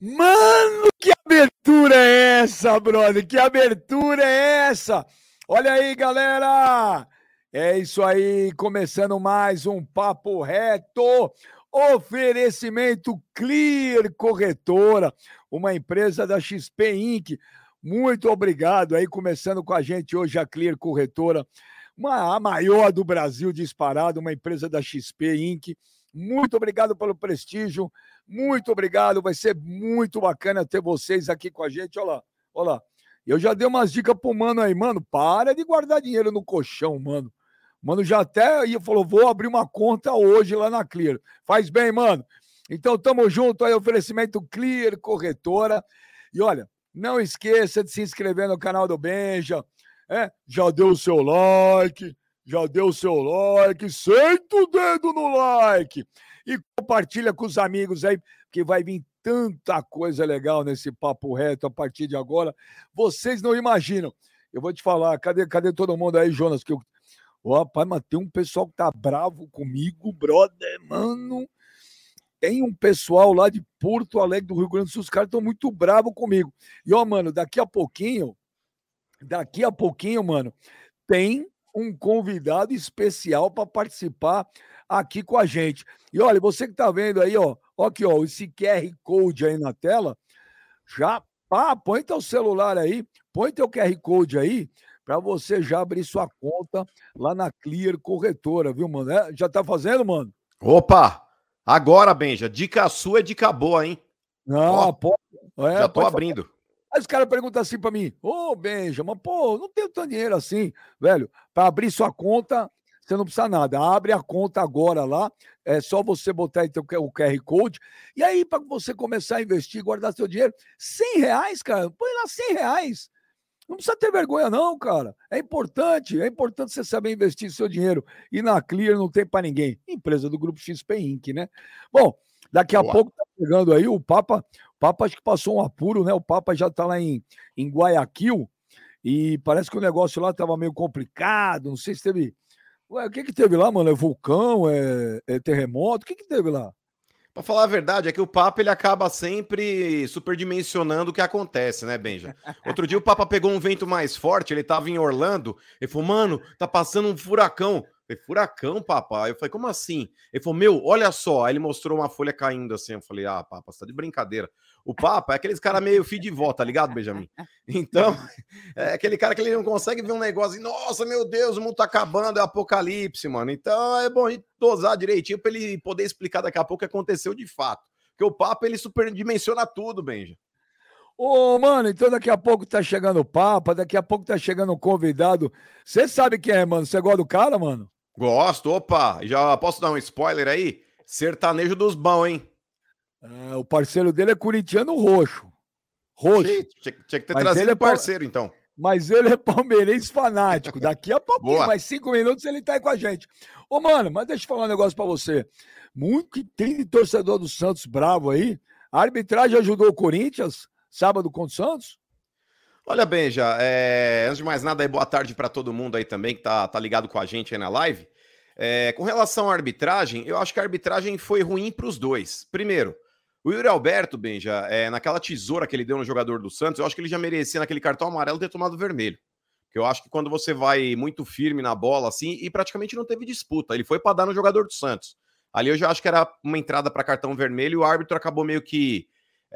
Mano, que abertura é essa, brother? Que abertura é essa? Olha aí, galera! É isso aí, começando mais um Papo Reto. Oferecimento Clear Corretora, uma empresa da XP Inc. Muito obrigado aí, começando com a gente hoje a Clear Corretora, uma, a maior do Brasil disparado, uma empresa da XP Inc. Muito obrigado pelo prestígio, muito obrigado. Vai ser muito bacana ter vocês aqui com a gente. Olha lá, olha lá. Eu já dei umas dicas pro mano aí, mano. Para de guardar dinheiro no colchão, mano. Mano, já até ia falou: vou abrir uma conta hoje lá na Clear. Faz bem, mano. Então, tamo junto aí, oferecimento Clear Corretora. E olha, não esqueça de se inscrever no canal do Benja. É, já deu o seu like, já deu o seu like, senta o dedo no like e compartilha com os amigos aí, que vai vir tanta coisa legal nesse papo reto a partir de agora. Vocês não imaginam. Eu vou te falar, cadê, cadê todo mundo aí, Jonas? Que eu... oh, rapaz, mas tem um pessoal que tá bravo comigo, brother, mano. Tem um pessoal lá de Porto Alegre do Rio Grande do Sul, os caras estão muito bravos comigo. E, ó, mano, daqui a pouquinho, daqui a pouquinho, mano, tem um convidado especial para participar aqui com a gente. E olha, você que está vendo aí, ó, ó aqui, ó, esse QR Code aí na tela, já pá, põe teu celular aí, põe teu QR Code aí, para você já abrir sua conta lá na Clear Corretora, viu, mano? É, já tá fazendo, mano? Opa! Agora, Benja, dica sua é dica boa, hein? Não, ó, pô, é, já tô abrindo. Aí os caras perguntam assim para mim: Ô, oh, Benja, mas pô, não tenho tanto dinheiro assim, velho. Para abrir sua conta, você não precisa nada. Abre a conta agora lá. É só você botar então, o QR Code. E aí, para você começar a investir, guardar seu dinheiro, 100 reais, cara. Põe lá 100 reais. Não precisa ter vergonha, não, cara. É importante, é importante você saber investir seu dinheiro. E na Clear não tem para ninguém. Empresa do Grupo XP Inc., né? Bom, daqui a Boa. pouco tá chegando aí o Papa Papa acho que passou um apuro, né? O Papa já está lá em, em Guayaquil e parece que o negócio lá estava meio complicado. Não sei se teve. Ué, o que que teve lá, mano? É vulcão? É, é terremoto? O que que teve lá? Para falar a verdade, é que o Papa ele acaba sempre superdimensionando o que acontece, né, Benja? Outro dia o Papa pegou um vento mais forte, ele estava em Orlando, ele falou, mano, tá passando um furacão. Falei, furacão, papai. Eu falei, como assim? Ele falou, meu, olha só. Aí ele mostrou uma folha caindo assim. Eu falei, ah, papa, você tá de brincadeira. O Papa é aqueles cara meio fio de volta, tá ligado, Benjamin? Então, é aquele cara que ele não consegue ver um negócio e, nossa, meu Deus, o mundo tá acabando, é apocalipse, mano. Então é bom a gente dosar direitinho para ele poder explicar daqui a pouco o que aconteceu de fato. Porque o Papa, ele superdimensiona tudo, Benja. Ô, mano, então daqui a pouco tá chegando o Papa, daqui a pouco tá chegando um convidado. Você sabe quem é, mano? Você gosta do cara, mano? Gosto, opa. Já posso dar um spoiler aí? Sertanejo dos bons, hein? É, o parceiro dele é corintiano roxo. Roxo. Tinha, tinha que ter Mas trazido é parceiro, então. Mas ele é palmeirense fanático. Daqui a pouquinho, mais cinco minutos, ele tá aí com a gente. Ô, mano, mas deixa eu falar um negócio pra você. Muito que tem de torcedor do Santos bravo aí. A arbitragem ajudou o Corinthians sábado contra o Santos? Olha bem, já. É... Antes de mais nada, boa tarde para todo mundo aí também que tá, tá ligado com a gente aí na live. É... Com relação à arbitragem, eu acho que a arbitragem foi ruim para os dois. Primeiro, o Yuri Alberto, Benja, é, naquela tesoura que ele deu no jogador do Santos, eu acho que ele já merecia naquele cartão amarelo ter tomado vermelho. Porque eu acho que quando você vai muito firme na bola, assim, e praticamente não teve disputa, ele foi para dar no jogador do Santos. Ali eu já acho que era uma entrada para cartão vermelho e o árbitro acabou meio que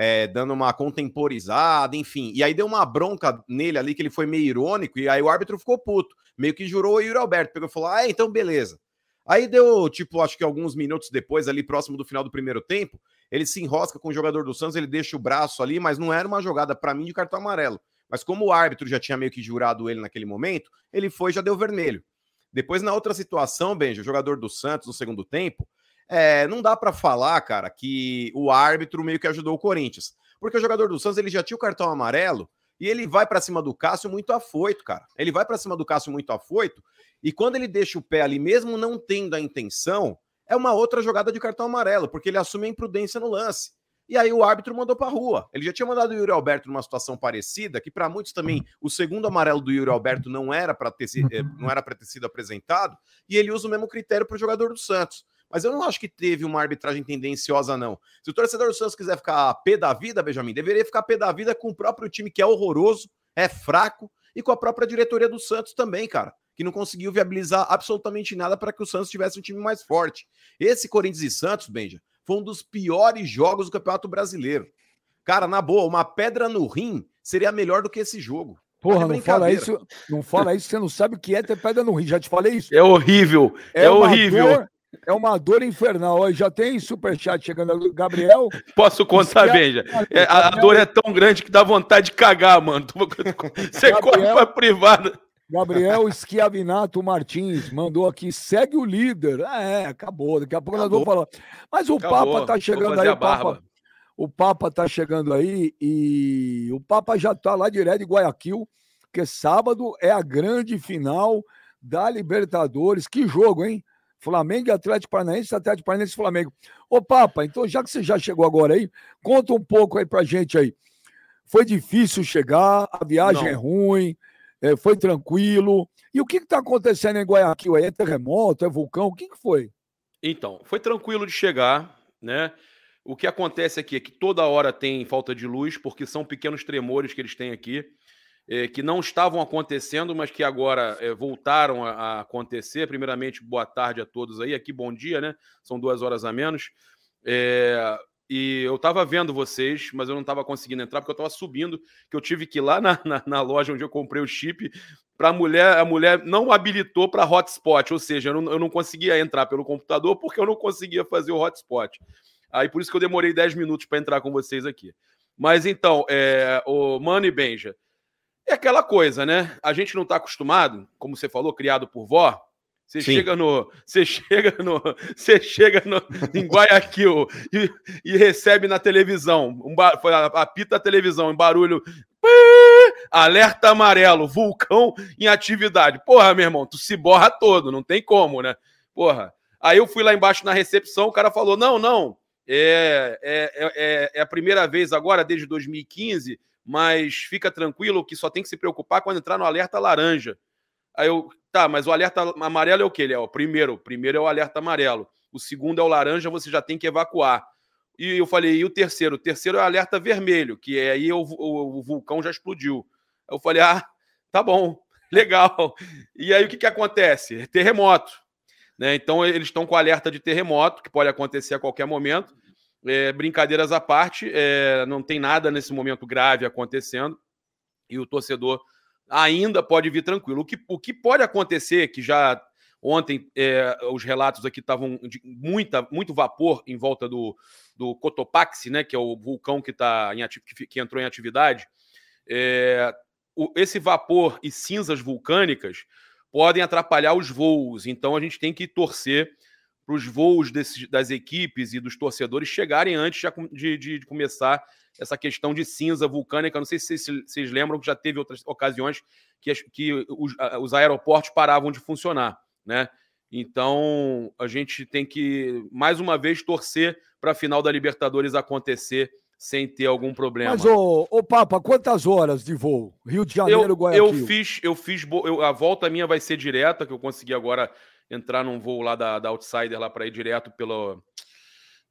é, dando uma contemporizada, enfim. E aí deu uma bronca nele ali, que ele foi meio irônico, e aí o árbitro ficou puto. Meio que jurou o Yuri Alberto. Pegou e falou: Ah, então beleza. Aí deu, tipo, acho que alguns minutos depois, ali próximo do final do primeiro tempo, ele se enrosca com o jogador do Santos, ele deixa o braço ali, mas não era uma jogada para mim de cartão amarelo. Mas como o árbitro já tinha meio que jurado ele naquele momento, ele foi e já deu vermelho. Depois, na outra situação, Benja, o jogador do Santos no segundo tempo, é, não dá para falar, cara, que o árbitro meio que ajudou o Corinthians. Porque o jogador do Santos ele já tinha o cartão amarelo e ele vai para cima do Cássio muito afoito, cara. Ele vai para cima do Cássio muito afoito e quando ele deixa o pé ali, mesmo não tendo a intenção, é uma outra jogada de cartão amarelo, porque ele assume a imprudência no lance. E aí o árbitro mandou para rua. Ele já tinha mandado o Yuri Alberto numa situação parecida, que para muitos também o segundo amarelo do Yuri Alberto não era para ter, eh, não era ter sido apresentado, e ele usa o mesmo critério para o jogador do Santos. Mas eu não acho que teve uma arbitragem tendenciosa, não. Se o torcedor do Santos quiser ficar pé da vida, Benjamin, deveria ficar pé da vida com o próprio time que é horroroso, é fraco, e com a própria diretoria do Santos também, cara, que não conseguiu viabilizar absolutamente nada para que o Santos tivesse um time mais forte. Esse Corinthians e Santos, Benja, foi um dos piores jogos do Campeonato Brasileiro. Cara, na boa, uma pedra no rim seria melhor do que esse jogo. Porra, não fala isso, não fala isso, você não sabe o que é ter pedra no rim. Já te falei isso. É horrível, é, é horrível. Dor, é uma dor infernal. Já tem superchat chegando. Gabriel. Posso contar, Benja? É, a, a, dor é tão grande que dá vontade de cagar, mano. Você Gabriel, corre pra privada. Gabriel Schiavinato Martins mandou aqui, segue o líder. Ah, é, acabou. Daqui a pouco acabou. nós vamos falar. Mas o acabou. Papa tá chegando aí. O Papa, o Papa tá chegando aí e o Papa já tá lá direto de Guayaquil, porque sábado é a grande final da Libertadores. Que jogo, hein? Flamengo e Atlético Paranaense, Atlético Paranaense e Flamengo. Ô, Papa, então já que você já chegou agora aí, conta um pouco aí pra gente aí. Foi difícil chegar, a viagem Não. é ruim, é, foi tranquilo. E o que está acontecendo em Guayaquil? É terremoto, é vulcão? O que, que foi? Então, foi tranquilo de chegar, né? O que acontece aqui é que toda hora tem falta de luz, porque são pequenos tremores que eles têm aqui é, que não estavam acontecendo, mas que agora é, voltaram a, a, acontecer. Primeiramente, boa tarde a todos aí. Aqui, bom dia, né? São duas horas a menos. É, e eu estava vendo vocês, mas eu não estava conseguindo entrar porque eu estava subindo, que eu tive que ir lá na, na, na loja onde eu comprei o chip para a mulher, a mulher não habilitou para hotspot, ou seja, eu não, eu não conseguia entrar pelo computador porque eu não conseguia fazer o hotspot. Aí por isso que eu demorei 10 minutos para entrar com vocês aqui. Mas então, é, o Mano e Benja, é aquela coisa, né? A gente não está acostumado, como você falou, criado por vó. Você Sim. chega no, você chega no, você chega no, em Guayaquil e, e recebe na televisão, um, apita a televisão, um barulho, alerta amarelo, vulcão em atividade. Porra, meu irmão, tu se borra todo, não tem como, né? Porra. Aí eu fui lá embaixo na recepção, o cara falou: não, não, é, é, é, é a primeira vez agora, desde 2015, mas fica tranquilo que só tem que se preocupar quando entrar no alerta laranja. Aí eu, tá, mas o alerta amarelo é o que, Léo? Primeiro, primeiro é o alerta amarelo. O segundo é o laranja, você já tem que evacuar. E eu falei, e o terceiro? O terceiro é o alerta vermelho, que é aí o, o, o vulcão já explodiu. Aí eu falei, ah, tá bom, legal. E aí o que, que acontece? Terremoto. Né? Então eles estão com alerta de terremoto, que pode acontecer a qualquer momento. É, brincadeiras à parte, é, não tem nada nesse momento grave acontecendo e o torcedor ainda pode vir tranquilo. O que, o que pode acontecer, que já ontem é, os relatos aqui estavam de muita, muito vapor em volta do, do Cotopaxi, né, que é o vulcão que, tá em que, que entrou em atividade, é, o, esse vapor e cinzas vulcânicas podem atrapalhar os voos. Então a gente tem que torcer para os voos desses, das equipes e dos torcedores chegarem antes de, de, de, começar essa questão de cinza vulcânica. Não sei se vocês, lembram que já teve outras ocasiões que, que os, os aeroportos paravam de funcionar, né? Então a gente tem que mais uma vez torcer para a final da Libertadores acontecer sem ter algum problema. Mas, ô, ô Papa, quantas horas de voo? Rio de Janeiro, eu, Guayaquil? Eu fiz, eu fiz, eu, a volta minha vai ser direta, que eu consegui agora entrar num voo lá da, da Outsider lá para ir direto pelo.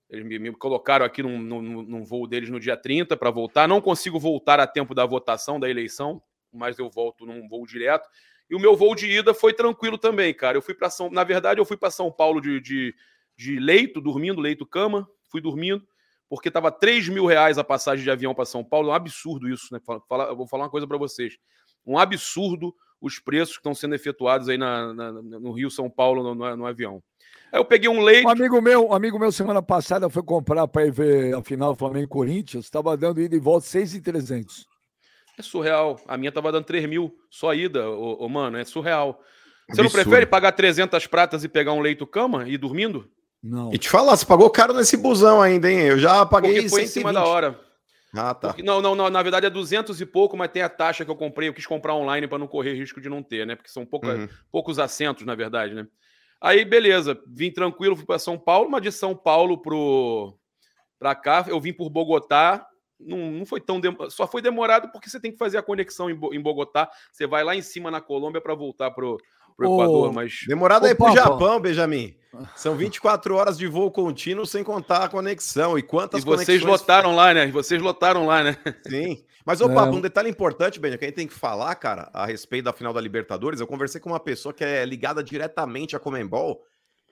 Eles me, me colocaram aqui num, num, num, voo deles no dia 30 para voltar. Não consigo voltar a tempo da votação da eleição, mas eu volto num voo direto. E o meu voo de ida foi tranquilo também, cara. Eu fui para São. Na verdade, eu fui para São Paulo de, de, de, leito, dormindo, leito-cama. Fui dormindo, porque estava 3 mil reais a passagem de avião para São Paulo. É um absurdo isso, né? Fala, eu vou falar uma coisa para vocês. Um absurdo os preços que estão sendo efetuados aí na, na, no Rio São Paulo no, no, no, avião. Aí eu peguei um leite. Um amigo meu, um amigo meu semana passada foi comprar para ir ver a final Flamengo Corinthians, estava dando ida e volta 6,300. É surreal. A minha estava dando 3 mil só ida, ô, ô, mano, é surreal. Você Absurdo. não prefere pagar 300 pratas e pegar um leito cama e ir dormindo? Não. E te falar, você pagou caro nesse busão ainda, hein? Eu já paguei Porque foi 120. em cima da hora. Ah, tá. Porque, não, não, não, na verdade é 200 e pouco, mas tem a taxa que eu comprei, eu quis comprar online para não correr risco de não ter, né? Porque são pouca, uhum. poucos assentos, na verdade, né? Aí, beleza, vim tranquilo, fui para São Paulo, mas de São Paulo pro para cá, eu vim por Bogotá, não, não foi tão só foi demorado porque você tem que fazer a conexão em, em Bogotá, você vai lá em cima na Colômbia para voltar pro, pro Equador, mas demorado aí pro Japão, Benjamin. São 24 horas de voo contínuo sem contar a conexão. E quantas e vocês conexões... lotaram lá, né? E vocês lotaram lá, né? Sim. Mas, ô, Pablo, um detalhe importante, Benja, que a gente tem que falar, cara, a respeito da final da Libertadores. Eu conversei com uma pessoa que é ligada diretamente à Comembol.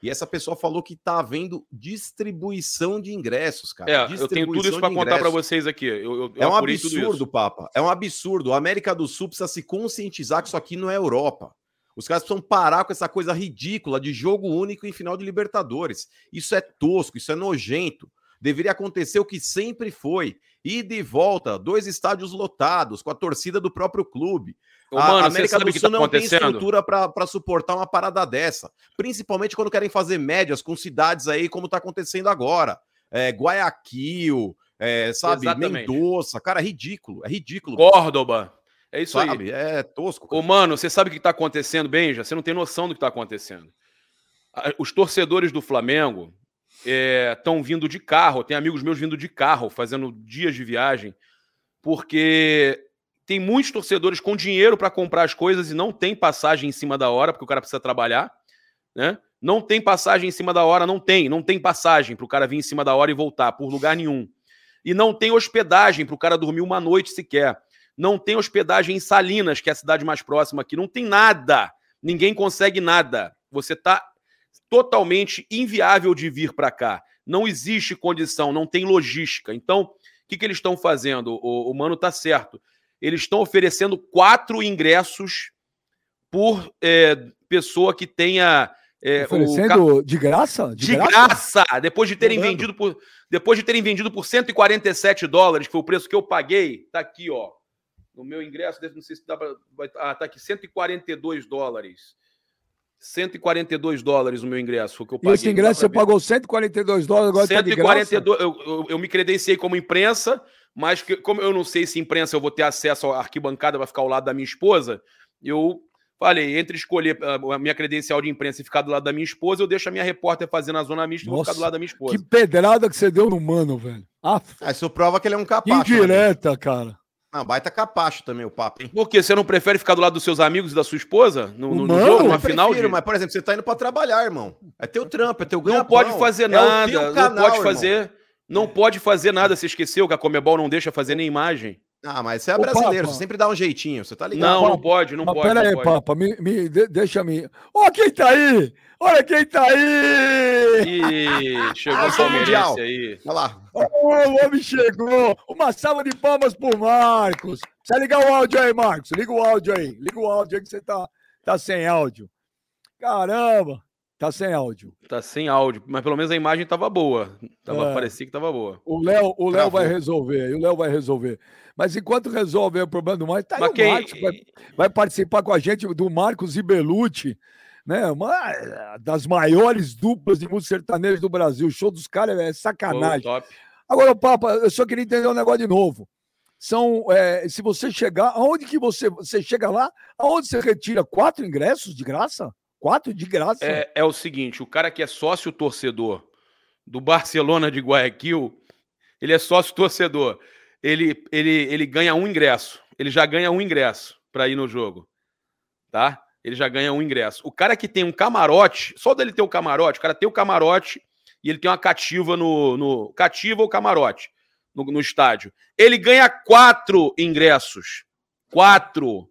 E essa pessoa falou que tá havendo distribuição de ingressos, cara. É, eu tenho tudo isso para contar para vocês aqui. Eu, eu, é um absurdo, Papa. É um absurdo. A América do Sul precisa se conscientizar que isso aqui não é Europa. Os caras precisam parar com essa coisa ridícula de jogo único em final de Libertadores. Isso é tosco, isso é nojento. Deveria acontecer o que sempre foi: ir de volta, dois estádios lotados, com a torcida do próprio clube. Ô, mano, a América do Sul tá não tem estrutura para suportar uma parada dessa. Principalmente quando querem fazer médias com cidades aí, como está acontecendo agora. É, Guayaquil, é, sabe, Exatamente. Mendoza. Cara, é ridículo, é ridículo. Córdoba. É isso sabe? aí. É tosco. Cara. Ô, mano, você sabe o que está acontecendo, Benja? Você não tem noção do que está acontecendo. Os torcedores do Flamengo estão é, vindo de carro. Tem amigos meus vindo de carro, fazendo dias de viagem, porque tem muitos torcedores com dinheiro para comprar as coisas e não tem passagem em cima da hora, porque o cara precisa trabalhar, né? Não tem passagem em cima da hora, não tem, não tem passagem para o cara vir em cima da hora e voltar por lugar nenhum. E não tem hospedagem para o cara dormir uma noite sequer não tem hospedagem em Salinas, que é a cidade mais próxima aqui, não tem nada. Ninguém consegue nada. Você está totalmente inviável de vir para cá. Não existe condição, não tem logística. Então, o que, que eles estão fazendo? O, o Mano está certo. Eles estão oferecendo quatro ingressos por é, pessoa que tenha. É, Oferecendo o... de graça? De, de graça? graça? Depois de terem vendido por. Depois de terem vendido por 147 dólares, que foi o preço que eu paguei, tá aqui, ó. No meu ingresso, não sei se dá para. Ah, tá aqui, 142 dólares. 142 dólares o meu ingresso. Foi o que eu paguei. E esse ingresso você pagou 142 dólares, agora 142, tá eu, eu, eu, me credenciei como imprensa, mas que, como eu não sei se imprensa eu vou ter acesso à arquibancada, vai ficar ao lado da minha esposa, eu falei, entre escolher a minha credencial de imprensa e ficar do lado da minha esposa, eu deixo a minha repórter fazer na zona mista e vou ficar do lado da minha esposa. Que pedrada que você deu no mano, velho. Ah, isso prova que ele é um. Né, Indireta, cara. Ah, baita capacho também o papo, hein? Por quê? Você não prefere ficar do lado dos seus amigos e da sua esposa no, no, no jogo, numa final? de... Mas, por exemplo, você tá indo para trabalhar, irmão. É teu trampo, é teu ganho. Não pode fazer é nada, canal, não pode fazer, irmão. não pode fazer nada. Você esqueceu que a Comebol não deixa fazer nem imagem. Ah, mas você é brasileiro, você sempre dá um jeitinho, você tá ligado? Não, não pode, não mas pode. Pera aí, Papa, me, me, deixa me. Ó, oh, quem tá aí! Olha quem tá aí! Ih, chegou ah, o Mundial aí. Olha lá. Oh, o homem chegou! Uma salva de palmas pro Marcos. Precisa ligar o áudio aí, Marcos. Liga o áudio aí. Liga o áudio aí que você tá, tá sem áudio. Caramba! Tá sem áudio. Tá sem áudio, mas pelo menos a imagem tava boa. Tava, é. Parecia que tava boa. O Léo o Léo vai resolver, o Léo vai resolver. Mas enquanto resolve o problema do Marcos, tá aí quem... o Marcos vai, vai, participar com a gente do Marcos Ibelucci, né? Uma das maiores duplas de música sertaneja do Brasil. O show dos caras é sacanagem. Oh, Agora, Papa, eu só queria entender um negócio de novo. São, é, se você chegar, aonde que você, você chega lá, aonde você retira quatro ingressos de graça? Quatro de graça? É, é o seguinte, o cara que é sócio torcedor do Barcelona de Guayaquil, ele é sócio torcedor ele, ele, ele ganha um ingresso. Ele já ganha um ingresso para ir no jogo. Tá? Ele já ganha um ingresso. O cara que tem um camarote, só dele ter o um camarote, o cara tem o um camarote e ele tem uma cativa no. no cativa ou camarote no, no estádio. Ele ganha quatro ingressos. Quatro.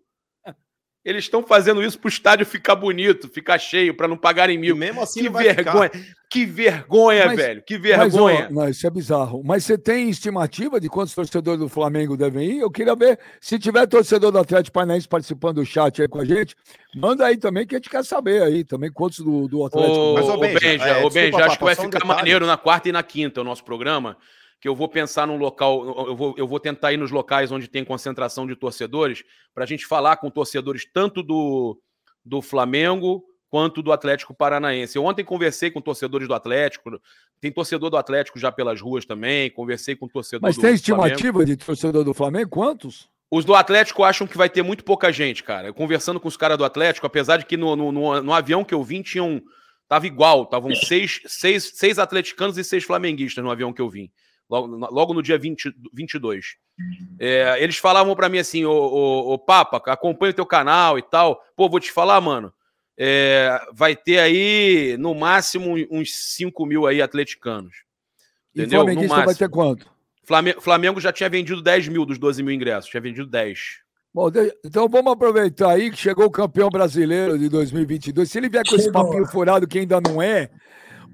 Eles estão fazendo isso para o estádio ficar bonito, ficar cheio, para não pagarem mil. E mesmo assim, que vergonha, que vergonha, mas, velho, que vergonha. Mas, ó, não, isso é bizarro. Mas você tem estimativa de quantos torcedores do Flamengo devem ir? Eu queria ver se tiver torcedor do Atlético Paranaense participando do chat aí com a gente. Manda aí também que a gente quer saber aí também quantos do, do Atlético. Ô, mas, ô, Benja, Benja, é, ô, Benja acho que vai ficar um maneiro na quarta e na quinta o nosso programa que eu vou pensar num local, eu vou, eu vou tentar ir nos locais onde tem concentração de torcedores, para a gente falar com torcedores tanto do, do Flamengo quanto do Atlético Paranaense. Eu ontem conversei com torcedores do Atlético, tem torcedor do Atlético já pelas ruas também, conversei com torcedor Mas do tem estimativa Flamengo. de torcedor do Flamengo? Quantos? Os do Atlético acham que vai ter muito pouca gente, cara. Conversando com os caras do Atlético, apesar de que no, no, no, no avião que eu vim tinham. Tava igual, estavam seis, seis, seis atleticanos e seis flamenguistas no avião que eu vim logo, logo no dia 20, 22. É, eles falavam para mim assim, ô, Papa, acompanha o teu canal e tal. Pô, vou te falar, mano, é, vai ter aí, no máximo, uns 5 mil aí atleticanos. Entendeu? E no máximo. vai ter quanto? Flamengo, Flamengo já tinha vendido 10 mil dos 12 mil ingressos, tinha vendido 10. Bom, então vamos aproveitar aí que chegou o campeão brasileiro de 2022. Se ele vier com chegou. esse papinho furado que ainda não é,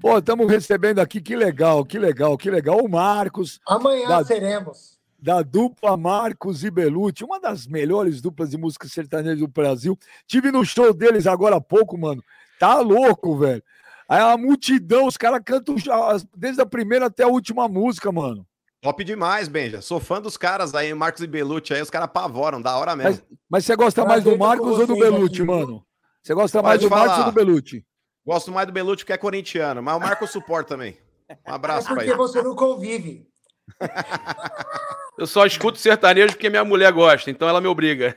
pô, estamos recebendo aqui, que legal, que legal, que legal. O Marcos. Amanhã da, seremos. Da dupla Marcos e Belucci, uma das melhores duplas de música sertaneja do Brasil. Tive no show deles agora há pouco, mano. Tá louco, velho. Aí a multidão, os caras cantam desde a primeira até a última música, mano. Top demais, Benja. Sou fã dos caras aí, Marcos e Belucci aí, os caras apavoram, da hora mesmo. Mas, mas você gosta mais do Marcos ou do Belucci, mano? Você gosta mais do falar. Marcos ou do Belucci? Gosto mais do Belucci que é corintiano, mas o Marcos suporta também. Um abraço é porque você não convive. Eu só escuto sertanejo porque minha mulher gosta, então ela me obriga.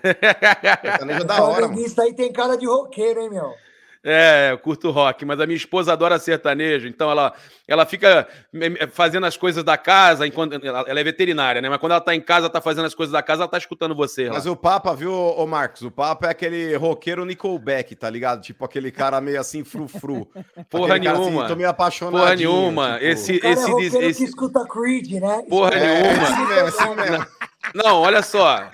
Sertanejo é da hora. Isso aí tem cara de roqueiro, hein, meu? É, eu curto rock, mas a minha esposa adora sertanejo, então ela, ela fica fazendo as coisas da casa, enquanto ela, é veterinária, né? Mas quando ela tá em casa, tá fazendo as coisas da casa, ela tá escutando você. Mas lá. o Papa, viu, ô Marcos? O Papa é aquele roqueiro Nickelback, tá ligado? Tipo aquele cara meio assim, frufru. Porra aquele nenhuma. Assim, tô meio apaixonado. Porra nenhuma. Tipo... Esse, esse, é esse... que escuta Creed, né? Porra é, nenhuma. É assim mesmo, é assim mesmo. Não, olha só.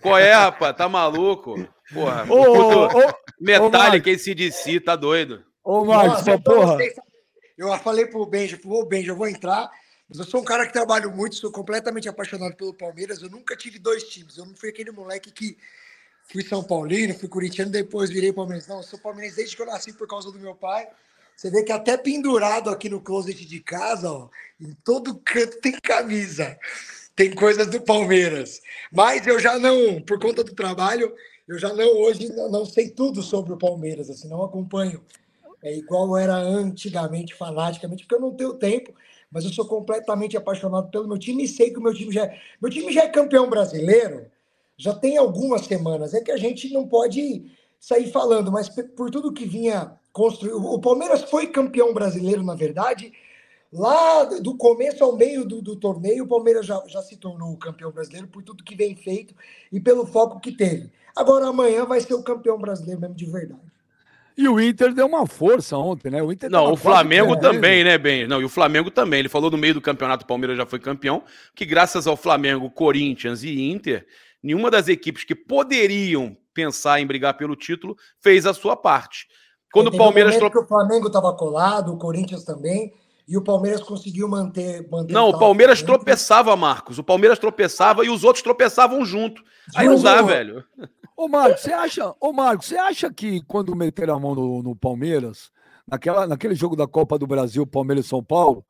Qual é, rapaz? Tá maluco? Porra. Ô, ô, ô, Metallica, esse DC, tá doido. Ô, Marcos, Nossa, porra. Eu falei pro Benja, ô Benja, eu vou entrar, mas eu sou um cara que trabalho muito, sou completamente apaixonado pelo Palmeiras. Eu nunca tive dois times. Eu não fui aquele moleque que fui São Paulino, fui corintiano, depois virei palmeirense. Não, eu sou palmeirense desde que eu nasci por causa do meu pai. Você vê que até pendurado aqui no closet de casa, ó, em todo canto tem camisa. Tem coisas do Palmeiras. Mas eu já não, por conta do trabalho, eu já não hoje não sei tudo sobre o Palmeiras, assim, não acompanho é igual era antigamente, fanaticamente, porque eu não tenho tempo, mas eu sou completamente apaixonado pelo meu time e sei que o meu time já é. Meu time já é campeão brasileiro, já tem algumas semanas. É que a gente não pode sair falando, mas por tudo que vinha construir. O Palmeiras foi campeão brasileiro, na verdade. Lá do começo ao meio do, do torneio, o Palmeiras já, já se tornou campeão brasileiro por tudo que vem feito e pelo foco que teve. Agora amanhã vai ser o campeão brasileiro mesmo de verdade. E o Inter deu uma força ontem, né? O Inter não, o Flamengo também, né, Ben? Não, e o Flamengo também. Ele falou no meio do campeonato, o Palmeiras já foi campeão, que graças ao Flamengo, Corinthians e Inter, nenhuma das equipes que poderiam pensar em brigar pelo título fez a sua parte. Quando o Palmeiras. Um que o Flamengo estava colado, o Corinthians também. E o Palmeiras conseguiu manter. manter não, o Palmeiras tropeçava, Marcos. O Palmeiras tropeçava e os outros tropeçavam junto. Aí não dá, velho. Ô, Marcos, você acha, ô, Marcos, você acha que quando meteram a mão no, no Palmeiras, naquela, naquele jogo da Copa do Brasil, Palmeiras e São Paulo,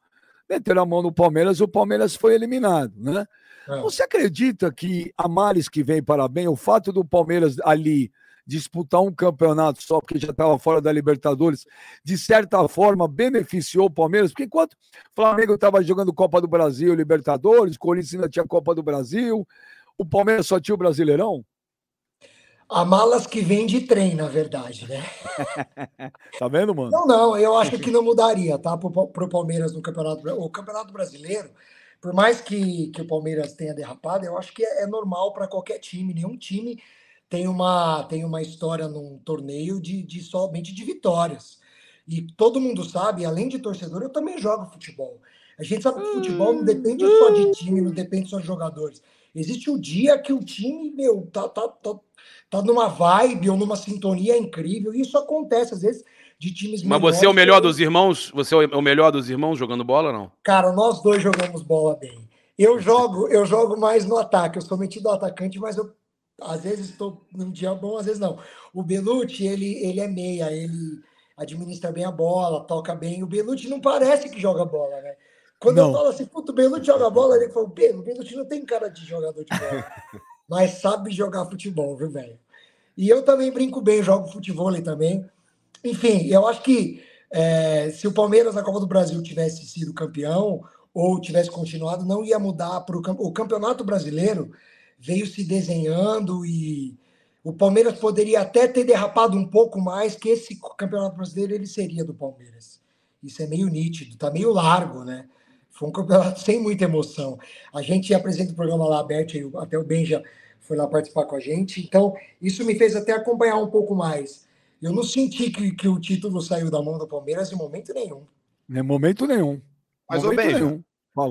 meteram a mão no Palmeiras e o Palmeiras foi eliminado, né? É. Você acredita que a males que vem para bem, o fato do Palmeiras ali disputar um campeonato só porque já estava fora da Libertadores, de certa forma beneficiou o Palmeiras, porque enquanto o Flamengo estava jogando Copa do Brasil, Libertadores, Corinthians ainda tinha Copa do Brasil, o Palmeiras só tinha o Brasileirão? Há malas que vêm de trem, na verdade, né? tá vendo, mano? Não, não, eu acho que não mudaria, tá? Pro, pro Palmeiras no Campeonato O Campeonato Brasileiro, por mais que, que o Palmeiras tenha derrapado, eu acho que é, é normal para qualquer time. Nenhum time tem uma, tem uma história num torneio de, de somente de vitórias. E todo mundo sabe, além de torcedor, eu também jogo futebol. A gente sabe que futebol não depende só de time, não depende só de jogadores. Existe o dia que o time, meu, tá, tá, tá, tá numa vibe ou numa sintonia incrível. E isso acontece, às vezes, de times Mas você é o melhor dos irmãos? Você é o melhor dos irmãos jogando bola não? Cara, nós dois jogamos bola bem. Eu jogo, eu jogo mais no ataque. Eu sou metido atacante, mas eu às vezes estou num dia bom, às vezes não. O Belucci, ele, ele é meia, ele administra bem a bola, toca bem. O Belucci não parece que joga bola, né? Quando não. eu falo assim, puto, o Belucci joga bola, ele fala, o Belucci não tem cara de jogador de bola, mas sabe jogar futebol, viu, velho? E eu também brinco bem, jogo futebol também. Enfim, eu acho que é, se o Palmeiras na Copa do Brasil tivesse sido campeão ou tivesse continuado, não ia mudar para o campeonato brasileiro veio se desenhando e o Palmeiras poderia até ter derrapado um pouco mais, que esse campeonato brasileiro ele seria do Palmeiras. Isso é meio nítido, tá meio largo, né? Foi um campeonato sem muita emoção. A gente apresenta o programa lá aberto, até o Benja foi lá participar com a gente. Então, isso me fez até acompanhar um pouco mais. Eu não senti que, que o título saiu da mão do Palmeiras em momento nenhum. Em momento nenhum. Mas, momento ô Benja, nenhum.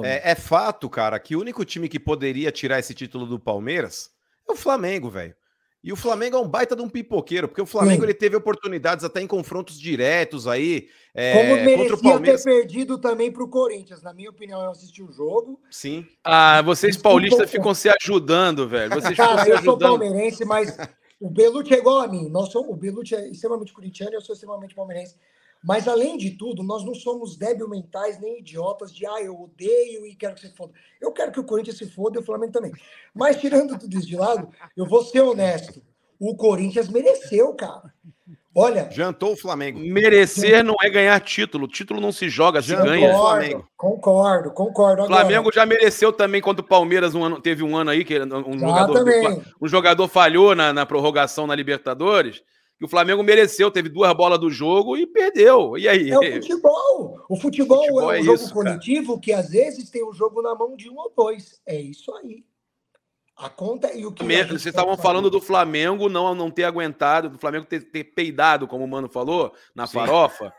É, é fato, cara, que o único time que poderia tirar esse título do Palmeiras é o Flamengo, velho. E o Flamengo é um baita de um pipoqueiro, porque o Flamengo Sim. ele teve oportunidades até em confrontos diretos aí é, Como contra o merecia Palmeiras. ter perdido também para o Corinthians. Na minha opinião, eu assisti o jogo. Sim. Ah, vocês paulistas ficam se ajudando, velho. Vocês ficam Cara, se eu sou ajudando. palmeirense, mas o Belucci é igual a mim. Nós somos, o Belucci é extremamente corintiano e eu sou extremamente palmeirense. Mas, além de tudo, nós não somos débil mentais nem idiotas de ah, eu odeio e quero que você foda. Eu quero que o Corinthians se foda e o Flamengo também. Mas, tirando tudo isso de lado, eu vou ser honesto. O Corinthians mereceu, cara. Olha, Jantou o Flamengo. Merecer não é ganhar título. Título não se joga, se ganha. Flamengo. concordo, concordo. O Flamengo já mereceu também contra o Palmeiras um ano, teve um ano aí que um jogador, um jogador falhou na, na prorrogação na Libertadores. Que o Flamengo mereceu, teve duas bolas do jogo e perdeu. E aí? É o futebol. O futebol, Futebol é um é jogo cara. coletivo que às vezes tem o jogo na mão de um ou dois. É isso aí. A conta e o que. Vocês pode estavam falando do Flamengo não, não ter aguentado, do Flamengo ter, ter peidado, como o Mano falou, na Sim. farofa.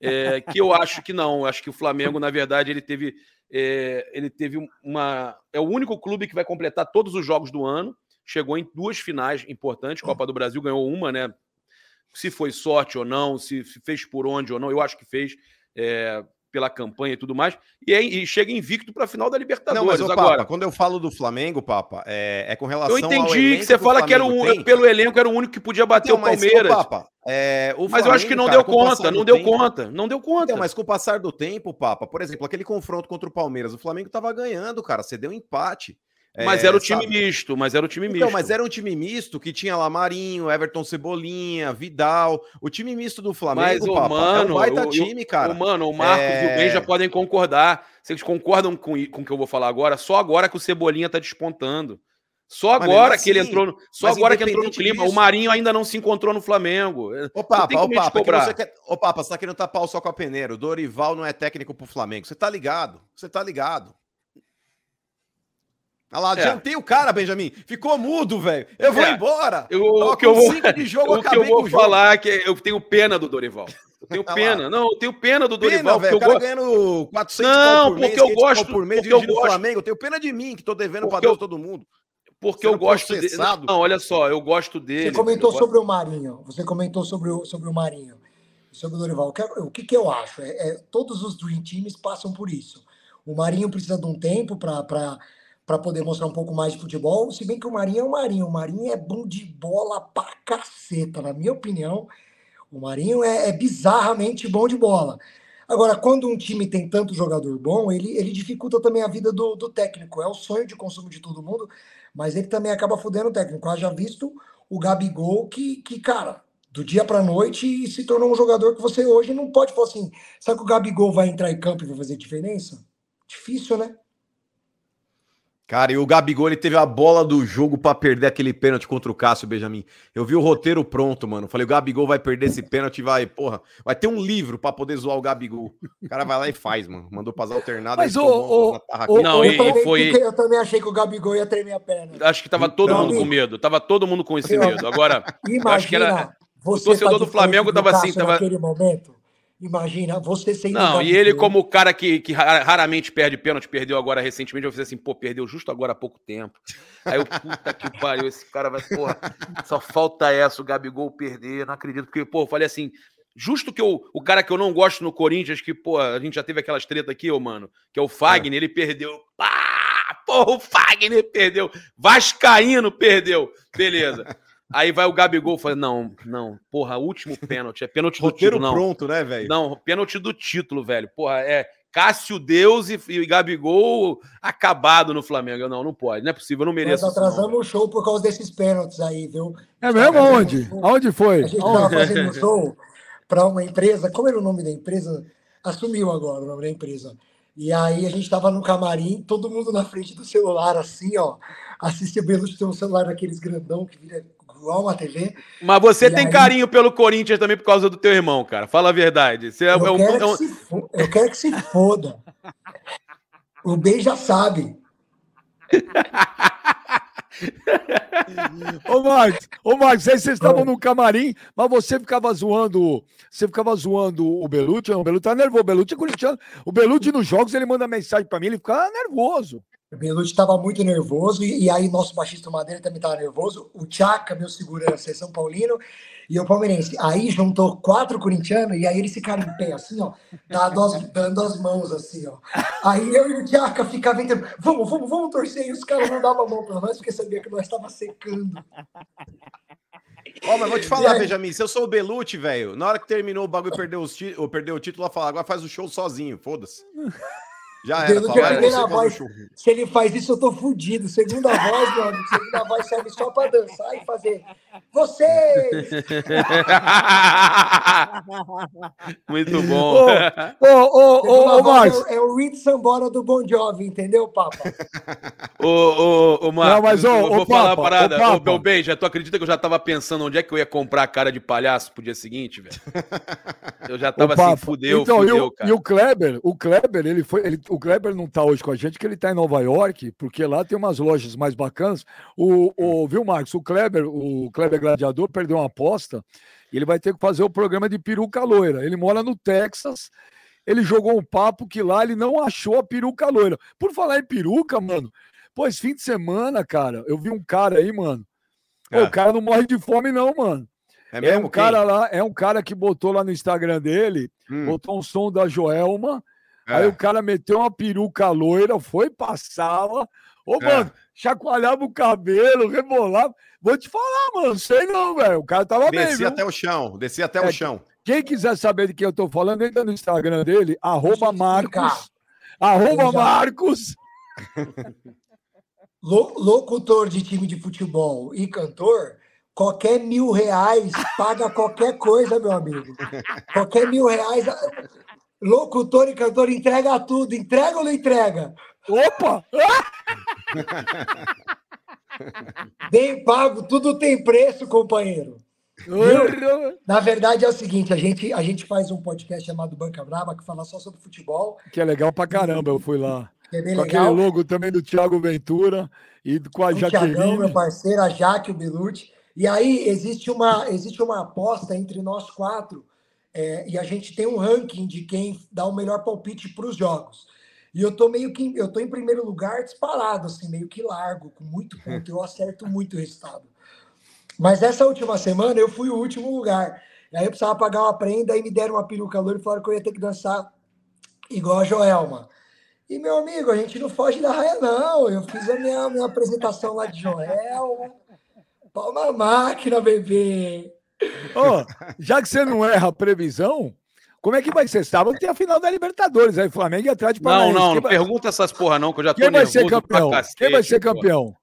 é, que eu acho que não. Eu Acho que o Flamengo, na verdade, ele teve. é, ele teve uma. É o único clube que vai completar todos os jogos do ano. Chegou em duas finais importantes. Copa do Brasil ganhou uma, né? Se foi sorte ou não, se fez por onde ou não, eu acho que fez. é, pela campanha e tudo mais, e, é- e chega invicto para a final da Libertadores. Não, mas ô, agora, Papa, quando eu falo do Flamengo, Papa, é, é com relação eu ao entendi elenco que você fala que era Flamengo tem. pelo elenco era o único que podia bater Então, o mas, ô, Palmeiras. Papa, é, o mas eu acho que não Flamengo, deu cara, o conta, não deu tempo- conta, não deu conta. Então, mas com o passar do tempo, Papa, por exemplo, aquele confronto contra o Palmeiras, o Flamengo tava ganhando, cara, você deu um empate. Mas É, era o time sabe? misto, mas era o time misto. Então, mas era um time misto que tinha lá Marinho, Everton Cebolinha, Vidal. O time misto do Mas Flamengo, o Papa, é mano, um baita o- time, cara. O mano, o Marcos É- e o Ben já podem concordar. Vocês concordam com, com o que eu vou falar agora? Só agora que o Cebolinha tá despontando. Só Mas agora mesmo que ele assim, entrou, no, só mas agora que entrou no clima. O disso- Marinho ainda não se encontrou no Flamengo. Ô, Papa, ô, Papa, que cobrar. você quer... ô, Papa, você tá querendo tapar o sol com a peneira. O Dorival não é técnico pro Flamengo. Você tá ligado? Você tá ligado? Olha lá, É. adiantei o cara, Benjamin. Ficou mudo, velho. Eu vou É. embora. Eu- o que eu vou, cinco de jogo, o que eu acabei vou com o jogo. falar é que eu tenho pena do Dorival. Eu tenho Olha lá. pena. Não, eu tenho pena do Pena, Dorival. velho. O porque eu cara ganhando 400 Não, por mês, porque eu 500 pau gosto- por mês porque eu gosto- Flamengo. Eu tenho pena de mim, que tô devendo pra Porque Deus eu- todo mundo. porque eu sendo gosto dele. processado. Não, olha só, eu gosto dele. Você comentou eu gosto- sobre o Marinho. Você comentou sobre o, sobre o Marinho. Sobre o Dorival. O que, o que, que eu acho? É, é, todos os Dream Teams passam por isso. O Marinho precisa de um tempo para poder mostrar um pouco mais de futebol. Se bem que o Marinho é o Marinho. O Marinho é bom de bola pra caceta. Na minha opinião, o Marinho é, é bizarramente bom de bola. Agora, quando um time tem tanto jogador bom, ele, ele dificulta também a vida do, do técnico. É o sonho de consumo de todo mundo, mas ele também acaba fudendo o técnico. Haja visto o Gabigol, que, que cara, do dia para noite se tornou um jogador que você hoje não pode falar assim. Sabe que o Gabigol vai entrar em campo e vai fazer diferença? Difícil, né? Cara, e o Gabigol, ele teve a bola do jogo pra perder aquele pênalti contra o Cássio Benjamin. Eu vi o roteiro pronto, mano. Falei, o Gabigol vai perder esse pênalti, vai, porra. Vai ter um livro pra poder zoar o Gabigol. O cara vai lá e faz, mano. Mandou pras alternadas. Mas, tarra ô, aqui. Não, eu, e- também, foi- eu também achei que o Gabigol ia tremer a perna. Acho que tava todo Então, mundo com medo. Tava todo mundo com esse medo. Agora, Imagina acho que era- você torcedor tá do Flamengo do tava assim, tava- naquele momento. Imagina você sendo Não, e ele, como o cara que, que ra- raramente perde pênalti, perdeu agora recentemente, eu fiz assim, pô, perdeu justo agora há pouco tempo. Aí eu, puta que pariu, esse cara vai, porra, só falta essa, o Gabigol perder, não acredito, porque, pô, eu falei assim, justo que eu, o cara que eu não gosto no Corinthians, que, pô, a gente já teve aquelas treta aqui, ô, mano, que é o Fagner, ele perdeu, pá, pô, o Fagner perdeu, Vascaíno perdeu, beleza. Aí vai o Gabigol, fala, não, não, porra, último pênalti, é pênalti do Roteiro título, não. pronto, né, velho? Não, pênalti do título, velho. Porra, é Cássio Deus e, e Gabigol acabado no Flamengo. Eu, Não, não pode. Não é possível, eu não Nós mereço isso. atrasamos não. o show por causa desses pênaltis aí, viu? É mesmo? Aonde? Aonde foi? A gente estava fazendo um show para uma empresa. Como era o nome da empresa? Assumiu agora o nome da empresa. E aí a gente estava no camarim, todo mundo na frente do celular, assim, ó. Assiste o Belucci tem um celular daqueles grandão que vira igual uma TV. Mas você E tem aí- carinho pelo Corinthians também por causa do teu irmão, cara. Fala a verdade. Você é, Eu, é um- quero, é um- que se fo- eu quero que se foda. O Ben já sabe. ô, Marcos, ô, Marcos, aí vocês estavam no camarim, mas você ficava zoando. Você ficava zoando o Belucci. O Belucci tá nervoso. O Belucci é corintiano. O Belucci nos jogos, ele manda mensagem pra mim, ele fica nervoso. O Belucci estava muito nervoso e, e, aí nosso baixista Madeira também estava nervoso. O Tchaca, meu segurança, é São Paulino e o palmeirense. Aí juntou quatro corintianos e aí eles ficaram em pé, assim, ó, dando as, dando as mãos, assim, ó. Aí eu e o Tchaca ficavam entre, vamos, vamos, vamos torcer. E os caras não davam a mão para nós porque sabia que nós estava secando. Ó, oh, mas vou te falar, Benjamin, se eu sou o Belucci, velho, na hora que terminou o bagulho e perdeu, perdeu o título, ela fala, agora faz o show sozinho, foda-se. Já era. Fala, primeira voz, se ele faz isso, eu tô fudido. Segunda voz, amigo, segunda voz serve só para dançar e fazer. Vocês! Muito bom. Ô, ô, ô, ô, Marcos. É o Reed Sambora do Bon Jovi, entendeu, Papa? Ô, ô, ô, Marcos, Não, mas, ô, eu vou falar uma parada. Ô, meu bem, já tu acredita que eu já tava pensando onde é que eu ia comprar a cara de palhaço pro dia seguinte, velho? Eu já tava assim, fudeu, então, fudeu, e o, cara. E o Kleber, o Kleber, ele foi. Ele, o Kleber não está hoje com a gente, que ele está em Nova York, porque lá tem umas lojas mais bacanas. O, o, viu, Marcos? O Kleber, o Kleber Gladiador perdeu uma aposta e ele vai ter que fazer o programa de peruca loira. Ele mora no Texas. Ele jogou um papo que lá ele não achou a peruca loira. Por falar em peruca, mano, pois fim de semana, cara, eu vi um cara aí, mano. Pô, O é. cara não morre de fome, não, mano. É, mesmo? é um cara lá, é um cara que botou lá no Instagram dele, hum. botou um som da Joelma é. Aí o cara meteu uma peruca loira, foi pra sala. Ô, é. mano, chacoalhava o cabelo, rebolava. Vou te falar, mano, sei não, velho. O cara tava descia bem. Descia até o chão, descia até é, o chão. Quem quiser saber de quem eu tô falando, entra no Instagram dele, arroba Marcos. Arroba Marcos. Locutor de time de futebol e cantor, qualquer mil reais paga qualquer coisa, meu amigo. Qualquer mil reais Locutor e cantor entrega tudo. Entrega ou não entrega? Opa! Bem pago, tudo tem preço, companheiro. Na verdade é o seguinte, a gente, a gente faz um podcast chamado Banca Brava que fala só sobre futebol. Que é legal pra caramba, eu fui lá. É com legal. aquele logo também do Thiago Ventura e com a o Jaqueline. Thiagão, meu parceiro, a Jaque, o Belucci. E aí existe uma, existe uma aposta entre nós quatro é, e a gente tem um ranking de quem dá o melhor palpite para os jogos. E eu tô meio que eu tô em primeiro lugar disparado, assim, meio que largo, com muito ponto, eu acerto muito o resultado. Mas essa última semana eu fui o último lugar. E aí eu precisava pagar uma prenda, aí me deram uma peruca loura e falaram que eu ia ter que dançar igual a Joelma. E, meu amigo, a gente não foge da raia, não. Eu fiz a minha, minha apresentação lá de Joelma. Palma máquina, bebê. Oh, já que você não erra a previsão, como é que vai ser? Sábado tem a final da Libertadores, aí Flamengo e Atlético Paranaense. Não, não, não vai... pergunta essas porra não, que eu já tô Quem vai ser campeão? Cacete, Quem vai ser campeão?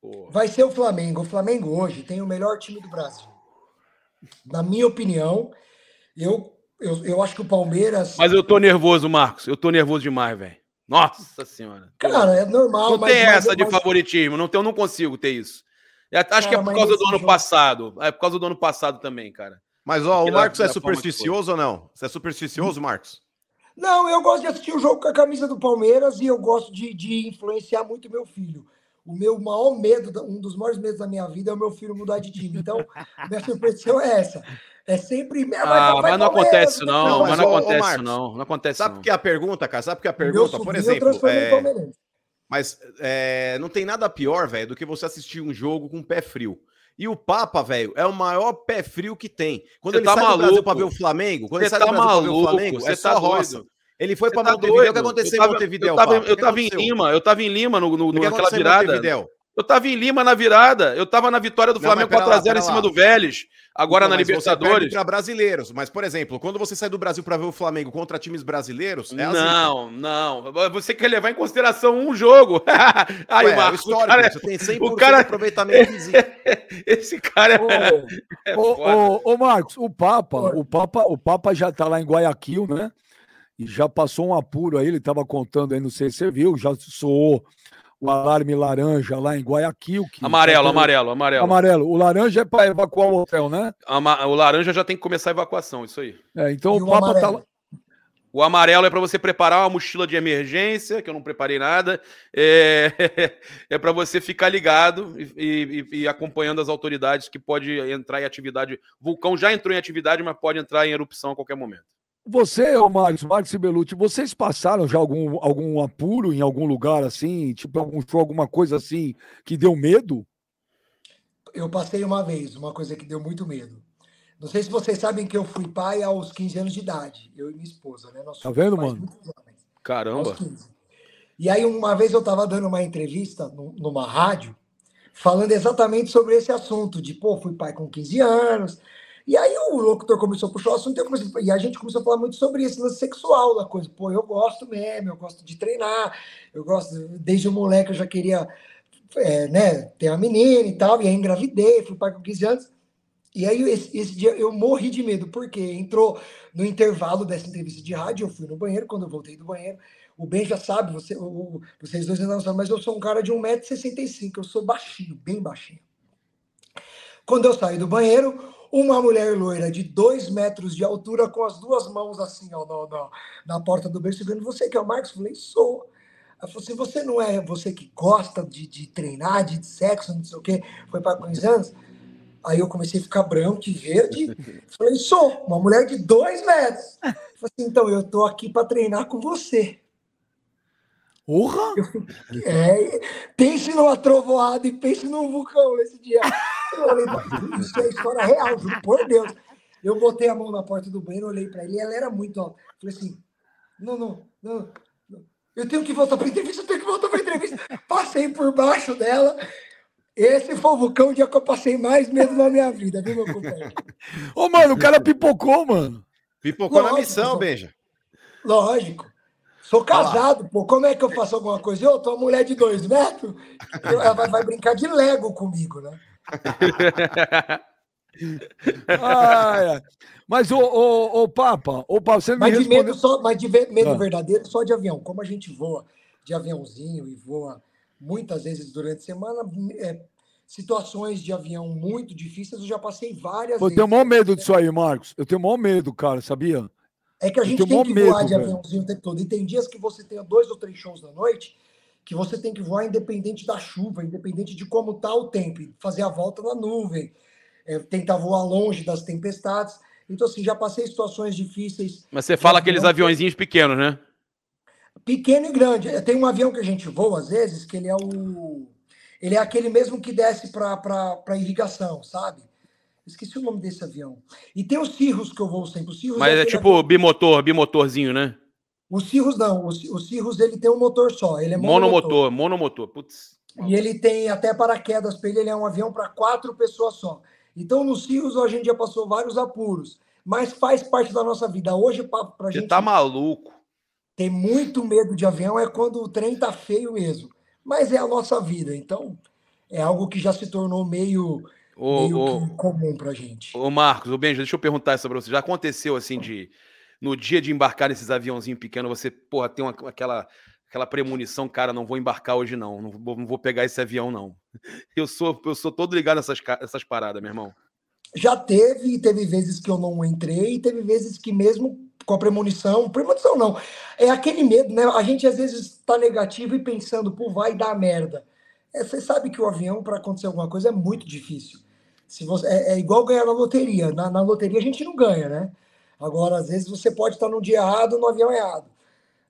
Porra. Vai ser o Flamengo. O Flamengo hoje tem o melhor time do Brasil. Na minha opinião, eu, eu, eu acho que o Palmeiras. Mas eu tô nervoso, Marcos. Eu tô nervoso demais, velho. Nossa senhora. Cara, é normal. Não tem essa mas, de mas... favoritismo. Não, tem, eu não consigo ter isso. Acho cara, que é por causa do ano jogo... passado. É por causa do ano passado também, cara. Mas, ó, o Marcos é supersticioso ou não? Você é supersticioso, Marcos? Não, eu gosto de assistir o jogo com a camisa do Palmeiras e eu gosto de, de influenciar muito meu filho. O meu maior medo, um dos maiores medos da minha vida é o meu filho mudar de time. Então, minha superstição é essa. É sempre. Ah, vai, mas não acontece isso, não. não. Mas, mas não acontece isso, não. Não acontece Sabe o que é a pergunta, cara? Sabe o que é a pergunta? Por exemplo. É... Mas é, não tem nada pior, velho, do que você assistir um jogo com pé frio. E o Papa, velho, é o maior pé frio que tem. Quando Cê ele tá sai maluco. do Brasil pra ver o Flamengo, quando Cê ele sai tá do Brasil maluco. pra ver o Flamengo, Cê é só tá roça. Doido. Ele foi para tá Montevideo. O que aconteceu em Montevideo? Eu tava, eu tava em Lima, eu tava em Lima no, no, naquela virada. Eu tava em Lima na virada. Eu tava na vitória do Flamengo 4x0 em cima do Vélez, agora então, na Libertadores. para brasileiros. Mas, por exemplo, quando você sai do Brasil para ver o Flamengo contra times brasileiros. É assim. não, não. Você quer levar em consideração um jogo. Aí, Ué, Marcos, o, cara, você tem 100% o cara... de aproveitamento Esse cara é. Ô, ô, ô, Marcos, o Papa, o Papa, o Papa já tá lá em Guayaquil, né? E já passou um apuro aí, ele estava contando aí, não sei se você viu, já soou o alarme laranja lá em Guayaquil. amarelo, tá... amarelo, amarelo. Amarelo. O laranja é para evacuar o hotel, né? O laranja já tem que começar a evacuação, isso aí. É, então e o Papa tá lá. O amarelo é para você preparar uma mochila de emergência, que eu não preparei nada. É, é para você ficar ligado e, e, e, acompanhando as autoridades que pode entrar em atividade. O vulcão já entrou em atividade, mas pode entrar em erupção a qualquer momento. Você, ô Marcos, Marcos e Belucci, vocês passaram já algum, algum apuro em algum lugar assim, tipo algum show, alguma coisa assim que deu medo? Eu passei uma vez, uma coisa que deu muito medo. Não sei se vocês sabem que eu fui pai aos 15 anos de idade, eu e minha esposa, né? Nós tá vendo, mano? Caramba. E aí, uma vez eu estava dando uma entrevista numa rádio, falando exatamente sobre esse assunto, de, pô, fui pai com 15 anos. E aí o locutor começou a puxar o assunto comecei, e a gente começou a falar muito sobre isso, no sexual da coisa. Pô, eu gosto mesmo, eu gosto de treinar, eu gosto, desde o moleque eu já queria é, né, ter uma menina e tal, e aí engravidei, fui pai com 15 anos. E aí, esse, esse, dia eu morri de medo, porque entrou no intervalo dessa entrevista de rádio, eu fui no banheiro, quando eu voltei do banheiro, o Ben já sabe, você, o, vocês dois ainda não sabem, mas eu sou um cara de 1,65m, eu sou baixinho, bem baixinho. Quando eu saí do banheiro, uma mulher loira de 2 metros de altura, com as duas mãos assim, ó, na, na, na porta do berço, segurando, você que é o Marcos? Eu falei, sou. Ela falou assim, você não é você que gosta de, de treinar, de, de sexo, não sei o quê, foi para 15 anos? Aí eu comecei a ficar branco e verde. Falei, sou uma mulher de dois metros. Falei assim, então, eu tô aqui para treinar com você. Porra! É, pense numa trovoada e pense num vulcão nesse dia. Eu falei, isso é história real, juro por Deus. Eu botei a mão na porta do banheiro, olhei para ele e ela era muito alta. Falei assim, não, não, não, não. Eu tenho que voltar para entrevista, eu tenho que voltar para entrevista. Passei por baixo dela, esse foi o vulcão dia que eu passei mais medo na minha vida, viu, meu companheiro? Ô, mano, o cara pipocou, mano. Pipocou Lógico, na missão, Benja. Lógico. Sou casado, pô. Como é que eu faço alguma coisa? Eu tô uma mulher de dois metros, ela vai, vai brincar de Lego comigo, né? Ah, mas o, o, o Papa, o Papa, você mas me de medo só, mas de medo ah. verdadeiro só de avião. Como a gente voa de aviãozinho e voa muitas vezes durante a semana, é, situações de avião muito difíceis, eu já passei várias eu vezes. Eu tenho maior medo disso aí, Marcos. Eu tenho maior medo, cara, sabia? É que a gente tem que medo, voar de velho. aviãozinho o tempo todo. E tem dias que você tem dois ou três shows da noite que você tem que voar independente da chuva, independente de como tá o tempo, fazer a volta na nuvem, é, tentar voar longe das tempestades. Então, assim, já passei situações difíceis. Mas você fala aqueles aviãozinhos pequenos, né? Pequeno e grande. Tem um avião que a gente voa, às vezes, que ele é o. Ele é aquele mesmo que desce para irrigação, sabe? Esqueci o nome desse avião. E tem os Cirrus que eu vou sempre. Os Mas é, é tipo avião... bimotor, bimotorzinho, né? O Cirrus não. O, o Cirrus ele tem um motor só. Ele é monomotor. Monomotor, monomotor. Putz. E ele tem até paraquedas para ele. Ele é um avião para quatro pessoas só. Então, no Cirrus, a gente já passou vários apuros. Mas faz parte da nossa vida. Hoje, para a gente. Você tá maluco ter muito medo de avião é quando o trem tá feio mesmo. Mas é a nossa vida, então é algo que já se tornou meio, ô, meio ô, comum pra gente. Ô Marcos, ô Benja, deixa eu perguntar isso pra você. Já aconteceu assim de no dia de embarcar nesses aviãozinhos pequenos, você, porra, tem uma, aquela aquela premonição, cara, não vou embarcar hoje não, não vou, não vou pegar esse avião não. Eu sou eu sou todo ligado nessas essas paradas, meu irmão. Já teve, teve vezes que eu não entrei, teve vezes que mesmo com a premonição. Premonição não. É aquele medo, né? A gente às vezes está negativo e pensando, pô, vai dar merda. É, você sabe que o avião, para acontecer alguma coisa, é muito difícil. Se você, é, é igual ganhar na loteria. Na, na, loteria a gente não ganha, né? Agora, às vezes, você pode estar no dia errado, no avião errado.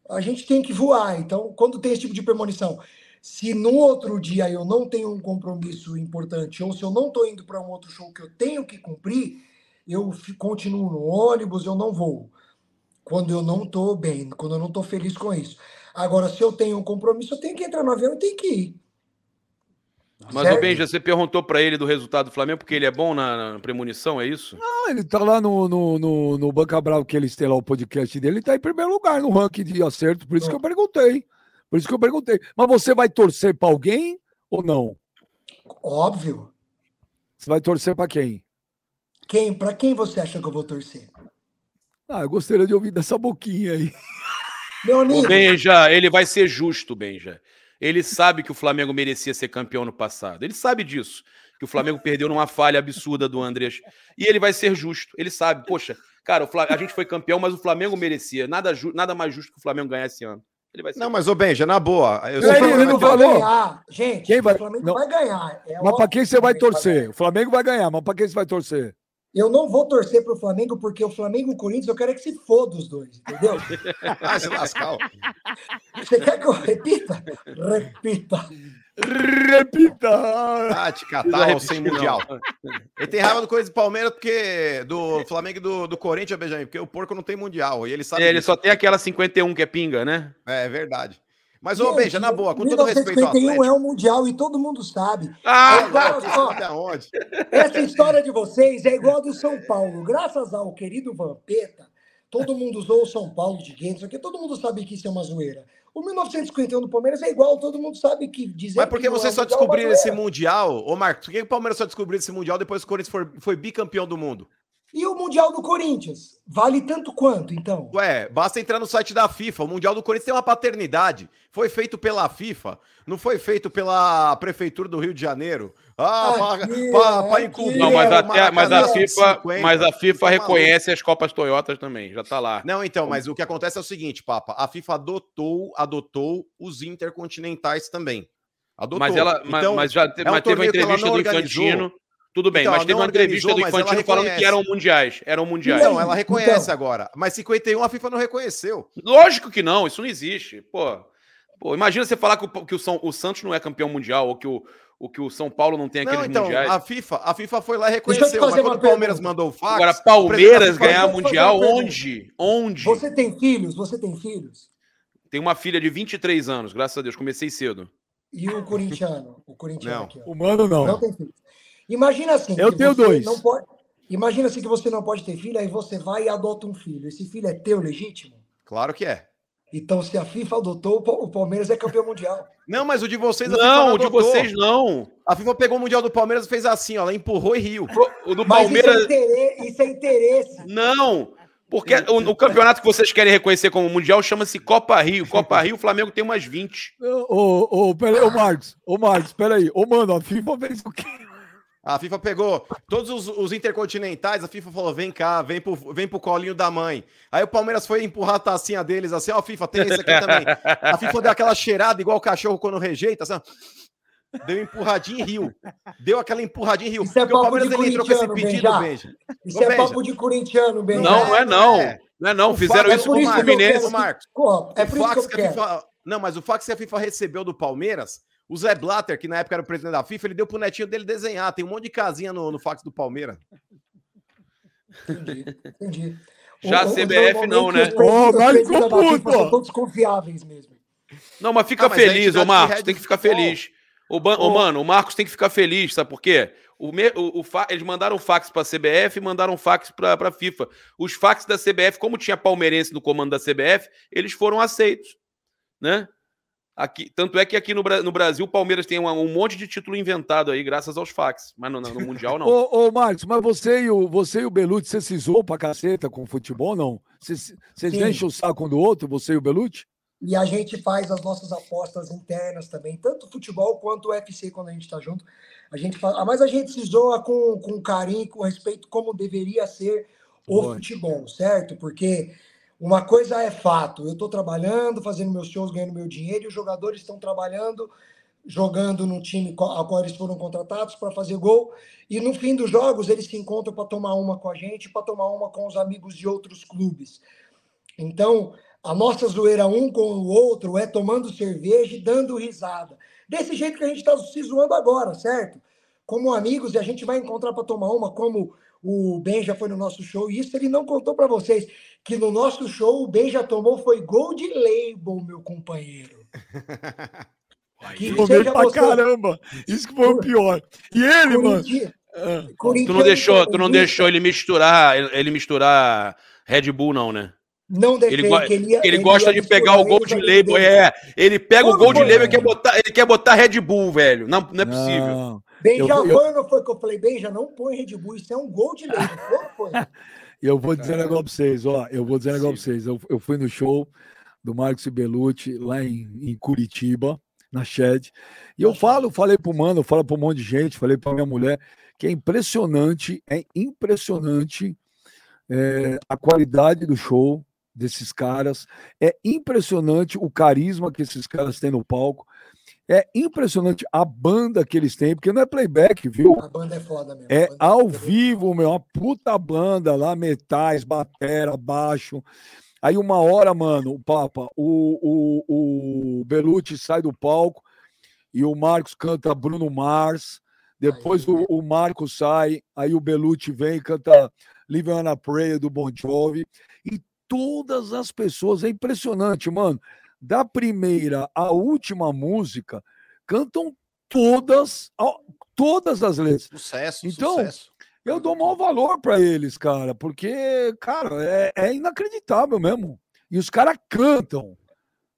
A gente tem que voar. Então, quando tem esse tipo de premonição, se no outro dia eu não tenho um compromisso importante, ou se eu não estou indo para um outro show que eu tenho que cumprir, eu continuo no ônibus, eu não vou quando eu não estou bem, quando eu não estou feliz com isso. Agora, se eu tenho um compromisso, eu tenho que entrar no avião e tenho que ir. Mas certo? o Benja, você perguntou para ele do resultado do Flamengo, porque ele é bom na, na premonição, é isso? Não, ele tá lá no, no, no, no Banca Bravo, que eles têm lá o podcast dele, ele tá em primeiro lugar no ranking de acerto, por isso não. que eu perguntei. Por isso que eu perguntei. Mas você vai torcer para alguém ou não? Óbvio. Você vai torcer para quem? Quem? Para quem você acha que eu vou torcer? Ah, eu gostaria de ouvir dessa boquinha aí. Meu amigo. O Benja, ele vai ser justo, Benja. Ele sabe que o Flamengo merecia ser campeão no passado. Ele sabe disso. que o Flamengo perdeu numa falha absurda do Andrés. E ele vai ser justo. Ele sabe, poxa, cara, a gente foi campeão, mas o Flamengo merecia. Nada, nada mais justo que o Flamengo ganhar esse ano. Ele vai ser não, mas ô Benja, na boa. Eu sei ele não falou. Ganhar. Gente, quem vai... o Flamengo não. vai ganhar. É mas para quem você vai torcer? O Flamengo vai ganhar, mas para quem você vai torcer? Eu não vou torcer para o Flamengo, porque o Flamengo e o Corinthians eu quero é que se foda os dois, entendeu? ah, se lascar. Você quer que eu repita? Repita. Repita! Ah, te catar sem mundial. Ele tem raiva do coisa do Palmeiras, porque do Flamengo e do, do Corinthians, Benjamin, porque o porco não tem mundial. E ele sabe. É, ele só tem aquela 51 que é pinga, né? É, é verdade. Mas, ô, Benja, na boa, com todo respeito ao Atlético... é um mundial e todo mundo sabe. Ah, é igual, ó, essa história de vocês é igual a do São Paulo. Graças ao querido Vampeta, todo mundo usou o São Paulo de Guedes, porque todo mundo sabe que isso é uma zoeira. O 1951 do Palmeiras é igual, todo mundo sabe que dizer. Mas por que vocês é só descobriram esse Mundial? Ô, Marcos, por que o Palmeiras só descobriu esse Mundial depois que o Corinthians foi, foi bicampeão do mundo? E o Mundial do Corinthians? Vale tanto quanto, então? Ué, basta entrar no site da FIFA. O Mundial do Corinthians tem uma paternidade. Foi feito pela FIFA, não foi feito pela Prefeitura do Rio de Janeiro. Ah, para incluir. Não, mas, até, mas, a FIFA, 50, mas a FIFA reconhece as Copas Toyotas também, já tá lá. Não, então, mas o que acontece é o seguinte, Papa. A FIFA adotou, adotou os intercontinentais também. Adotou. Mas, ela, então, mas, já é um mas teve uma entrevista do Infantino. Tudo bem, então, mas teve uma entrevista do Infantino falando que eram mundiais. Eram mundiais. Não, ela reconhece então. agora. Mas 51 a FIFA não reconheceu. Lógico que não, isso não existe. Pô, pô imagina você falar que, o, que o, São, o Santos não é campeão mundial ou que o, o que o São Paulo não tem aqueles não, então, mundiais. A FIFA, a FIFA foi lá e reconheceu, mas quando o Palmeiras mandou o fax. Agora, Palmeiras ganhar mundial, onde? Onde? Você tem filhos? Você tem filhos? Tem uma filha de 23 anos, graças a Deus, comecei cedo. E o corintiano? O corintiano não. aqui, ó. O mano não. Não tem filhos. Imagina assim. Eu tenho dois. Não pode, imagina assim que você não pode ter filho, aí você vai e adota um filho. Esse filho é teu legítimo? Claro que é. Então, se a FIFA adotou, o Palmeiras é campeão mundial. Não, mas o de vocês a não, FIFA não o de vocês não. A FIFA pegou o mundial do Palmeiras e fez assim, ó, ela empurrou e riu. O do mas Palmeiras. Isso é, interesse, isso é interesse. Não. Porque o, o, campeonato que vocês querem reconhecer como mundial chama-se Copa Rio. Copa Rio, o Flamengo tem umas 20. Ô, ô, peraí, ô Marcos, ô Marcos, peraí. Ô, mano, a FIFA fez o quê? A FIFA pegou todos os, os, intercontinentais, a FIFA falou: vem cá, vem pro, vem pro colinho da mãe. Aí o Palmeiras foi empurrar a tacinha deles assim: ó, FIFA, tem esse aqui também. A FIFA deu aquela cheirada igual o cachorro quando rejeita, assim, Deu empurradinha e riu. Deu aquela empurradinha e riu. Isso é papo o Palmeiras de ele entrou com esse pedido, Benja. Isso é papo de corintiano, Benja. Não, não é não. É. Não é não. Fizeram isso com o Fluminense. Marcos. É por isso que eu FIFA... Não, mas o fax que a FIFA recebeu do Palmeiras o Zé Blatter, que na época era o presidente da FIFA, ele deu pro netinho dele desenhar. Tem um monte de casinha no, no fax do Palmeiras. Entendi, entendi. Já o, a CBF não, né? Ô, mas ficou puto! São todos confiáveis mesmo. Não, mas fica ah, mas feliz, ô Marcos, tem que ficar feliz. Ô, ban... ô, mano, o Marcos tem que ficar feliz, sabe por quê? O, me... o, o fa... Eles mandaram fax para a CBF e mandaram fax para a FIFA. Os fax da CBF, como tinha palmeirense no comando da CBF, eles foram aceitos, né? Aqui, tanto é que aqui no, no Brasil o Palmeiras tem um, um, monte de título inventado aí, graças aos fax. Mas no, no Mundial não. ô, ô, Marcos, mas você e o, você e o Belucci, você se zoou pra caceta com o futebol, não? Vocês, enchem o saco um do outro, você e o Belucci? E a gente faz as nossas apostas internas também, tanto futebol quanto o UFC quando a gente está junto. A gente faz, mas a gente se zoa com, com carinho, com respeito, como deveria ser o futebol, certo? Porque uma coisa é fato, eu estou trabalhando, fazendo meus shows, ganhando meu dinheiro, e os jogadores estão trabalhando, jogando no time ao qual eles foram contratados para fazer gol, e no fim dos jogos eles se encontram para tomar uma com a gente, para tomar uma com os amigos de outros clubes. Então, a nossa zoeira um com o outro é tomando cerveja e dando risada. Desse jeito que a gente está se zoando agora, certo? Como amigos, e a gente vai encontrar para tomar uma, como o Ben já foi no nosso show, e isso ele não contou para vocês, que no nosso show o Ben já tomou foi Gold Label, meu companheiro. Que seja pra você... caramba! Isso que foi o pior. E ele, mano. Ah. Tu não deixou, tu não deixou ele misturar, ele misturar Red Bull, não, né? Não deixei, ele, ele, ele, ele gosta de pegar o Gold Label, é. Ele pega o Gold Label e quer botar, ele quer botar Red Bull, velho. Não, não é possível. Não. Bem, eu, foi, não foi que eu falei, bem, já não põe Red Bull, isso é um gol de lei. Eu vou dizer um negócio pra vocês, ó. Eu vou dizer um negócio pra vocês. Eu, eu fui no show do Marcos Belucci lá em, em Curitiba. na Shed. E eu falo, falei pro mano, falo para um monte de gente, falei para minha mulher, que é impressionante, é impressionante é, a qualidade do show desses caras, é impressionante o carisma que esses caras têm no palco. É impressionante a banda que eles têm, porque não é playback, viu? A banda é foda mesmo. É ao é vivo, meu, uma puta banda lá, metais, batera, baixo. Aí uma hora, mano, o Papa, o, o, o Belucci sai do palco e o Marcos canta Bruno Mars. Depois o, o Marcos sai, aí o Belucci vem e canta Living on a Prayer do Bon Jovi. E todas as pessoas, é impressionante, mano da primeira à última música, cantam todas, todas as letras. Sucesso, então, sucesso. Eu dou maior valor para eles, cara, porque, cara, é, é, inacreditável mesmo. E os caras cantam,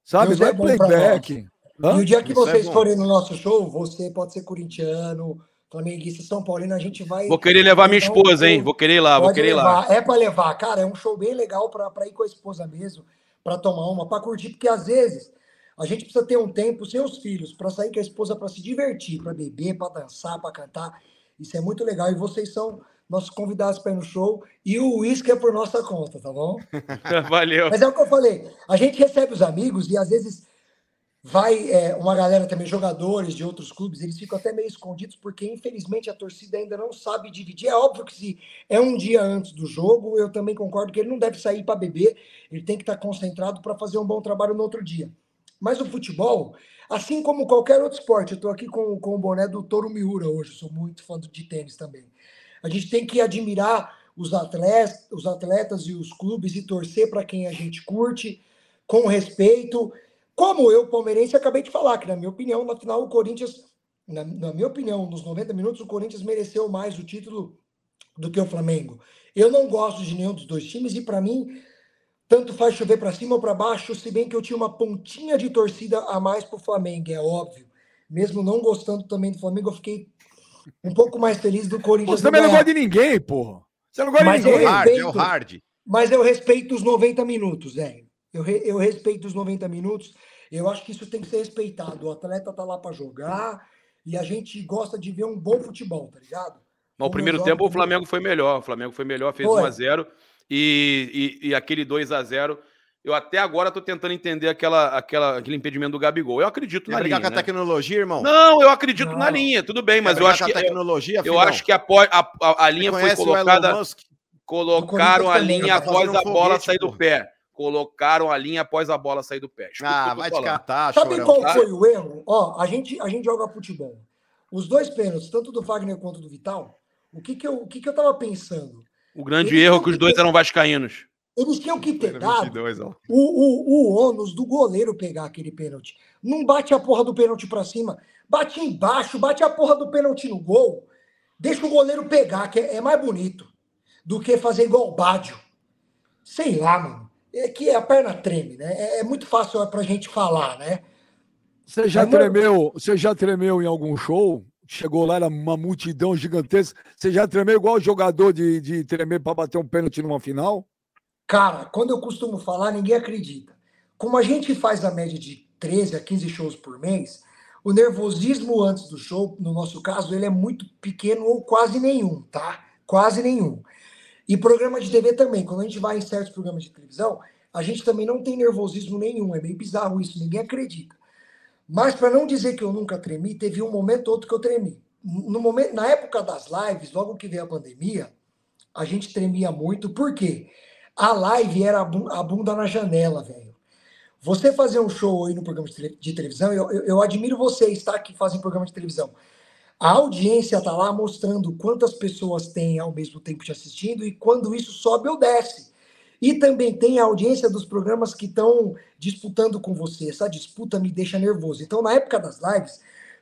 sabe? Não é, é playback. E o dia que Isso é vocês é forem no nosso show, você pode ser corintiano, flamenguista, São Paulino, a gente vai. Vou querer levar minha esposa, hein? Vou querer ir lá, vou querer ir lá. É para levar, cara, é um show bem legal para ir com a esposa mesmo para tomar uma, para curtir, porque às vezes a gente precisa ter um tempo sem os filhos, para sair com a esposa, para se divertir, para beber, para dançar, para cantar. Isso é muito legal. E vocês são nossos convidados para ir no show. E o uísque é por nossa conta, tá bom? Valeu. Mas é o que eu falei. A gente recebe os amigos e às vezes vai é, uma galera também, jogadores de outros clubes, eles ficam até meio escondidos, porque infelizmente a torcida ainda não sabe dividir. É óbvio que se é um dia antes do jogo, eu também concordo que ele não deve sair para beber, ele tem que estar tá concentrado para fazer um bom trabalho no outro dia. Mas o futebol, assim como qualquer outro esporte, eu estou aqui com, com o boné do Toro Miura hoje, sou muito fã de tênis também. A gente tem que admirar os atletas, os atletas e os clubes e torcer para quem a gente curte, com respeito como eu, palmeirense, acabei de falar, que na minha opinião, na final, o Corinthians, na, na minha opinião, nos 90 minutos, o Corinthians mereceu mais o título do que o Flamengo. Eu não gosto de nenhum dos dois times e, para mim, tanto faz chover para cima ou para baixo, se bem que eu tinha uma pontinha de torcida a mais para o Flamengo, é óbvio. Mesmo não gostando também do Flamengo, eu fiquei um pouco mais feliz do Corinthians. Você também não gosta de ninguém, porra. Você não gosta mas de ninguém. Respeito, hard, é o hard. Mas eu respeito os 90 minutos, velho. Eu, re, eu respeito os 90 minutos. Eu acho que isso tem que ser respeitado. O atleta tá lá para jogar e a gente gosta de ver um bom futebol, tá ligado? Mas o primeiro tempo o Flamengo foi melhor. O Flamengo foi melhor, fez 1x0 e, e, e, aquele 2x0. Eu até agora tô tentando entender aquela, aquela, aquele impedimento do Gabigol. Eu acredito Quer na linha. com a né? tecnologia, irmão? Não, eu acredito não. na linha, tudo bem, mas eu acho que. A tecnologia, eu, eu acho que a, a, a, a linha foi colocada. Colocaram a linha após a bola sair do pé colocaram a linha após a bola sair do pé. Escuta ah, vai te catar, Sabe chorão, qual tá? foi o erro? Ó, a gente, a gente joga futebol. Os dois pênaltis, tanto do Wagner quanto do Vital, o que que eu, o que que eu tava pensando? O grande eles erro é que os dois ter... eram vascaínos. Eles tinham que ter dado 22, o, o, o ônus do goleiro pegar aquele pênalti. Não bate a porra do pênalti para cima. Bate embaixo, bate a porra do pênalti no gol. Deixa o goleiro pegar, que é, é mais bonito do que fazer igual o Bádio. Sei lá, mano é que a perna treme, né? É, é muito fácil para a gente falar, né? Você já tremeu? Você já tremeu em algum show? Chegou lá, era uma multidão gigantesca. Você já tremeu igual jogador de, de tremer para bater um pênalti numa final? Cara, quando eu costumo falar, ninguém acredita. Como a gente faz a média de 13 a 15 shows por mês, o nervosismo antes do show, no nosso caso, ele é muito pequeno ou quase nenhum, tá? Quase nenhum. E programa de TV também. Quando a gente vai em certos programas de televisão, a gente também não tem nervosismo nenhum. É meio bizarro isso, ninguém acredita. Mas para não dizer que eu nunca tremi, teve um momento ou outro que eu tremi. No momento, na época das lives, logo que veio a pandemia, a gente tremia muito. Por quê? A live era a bunda na janela, velho. Você fazer um show aí no programa de televisão, eu, eu, eu admiro vocês, tá? Que fazem programa de televisão. A audiência está lá mostrando quantas pessoas tem ao mesmo tempo te assistindo e quando isso sobe ou desce. E também tem a audiência dos programas que estão disputando com você. Essa disputa me deixa nervoso. Então, na época das lives,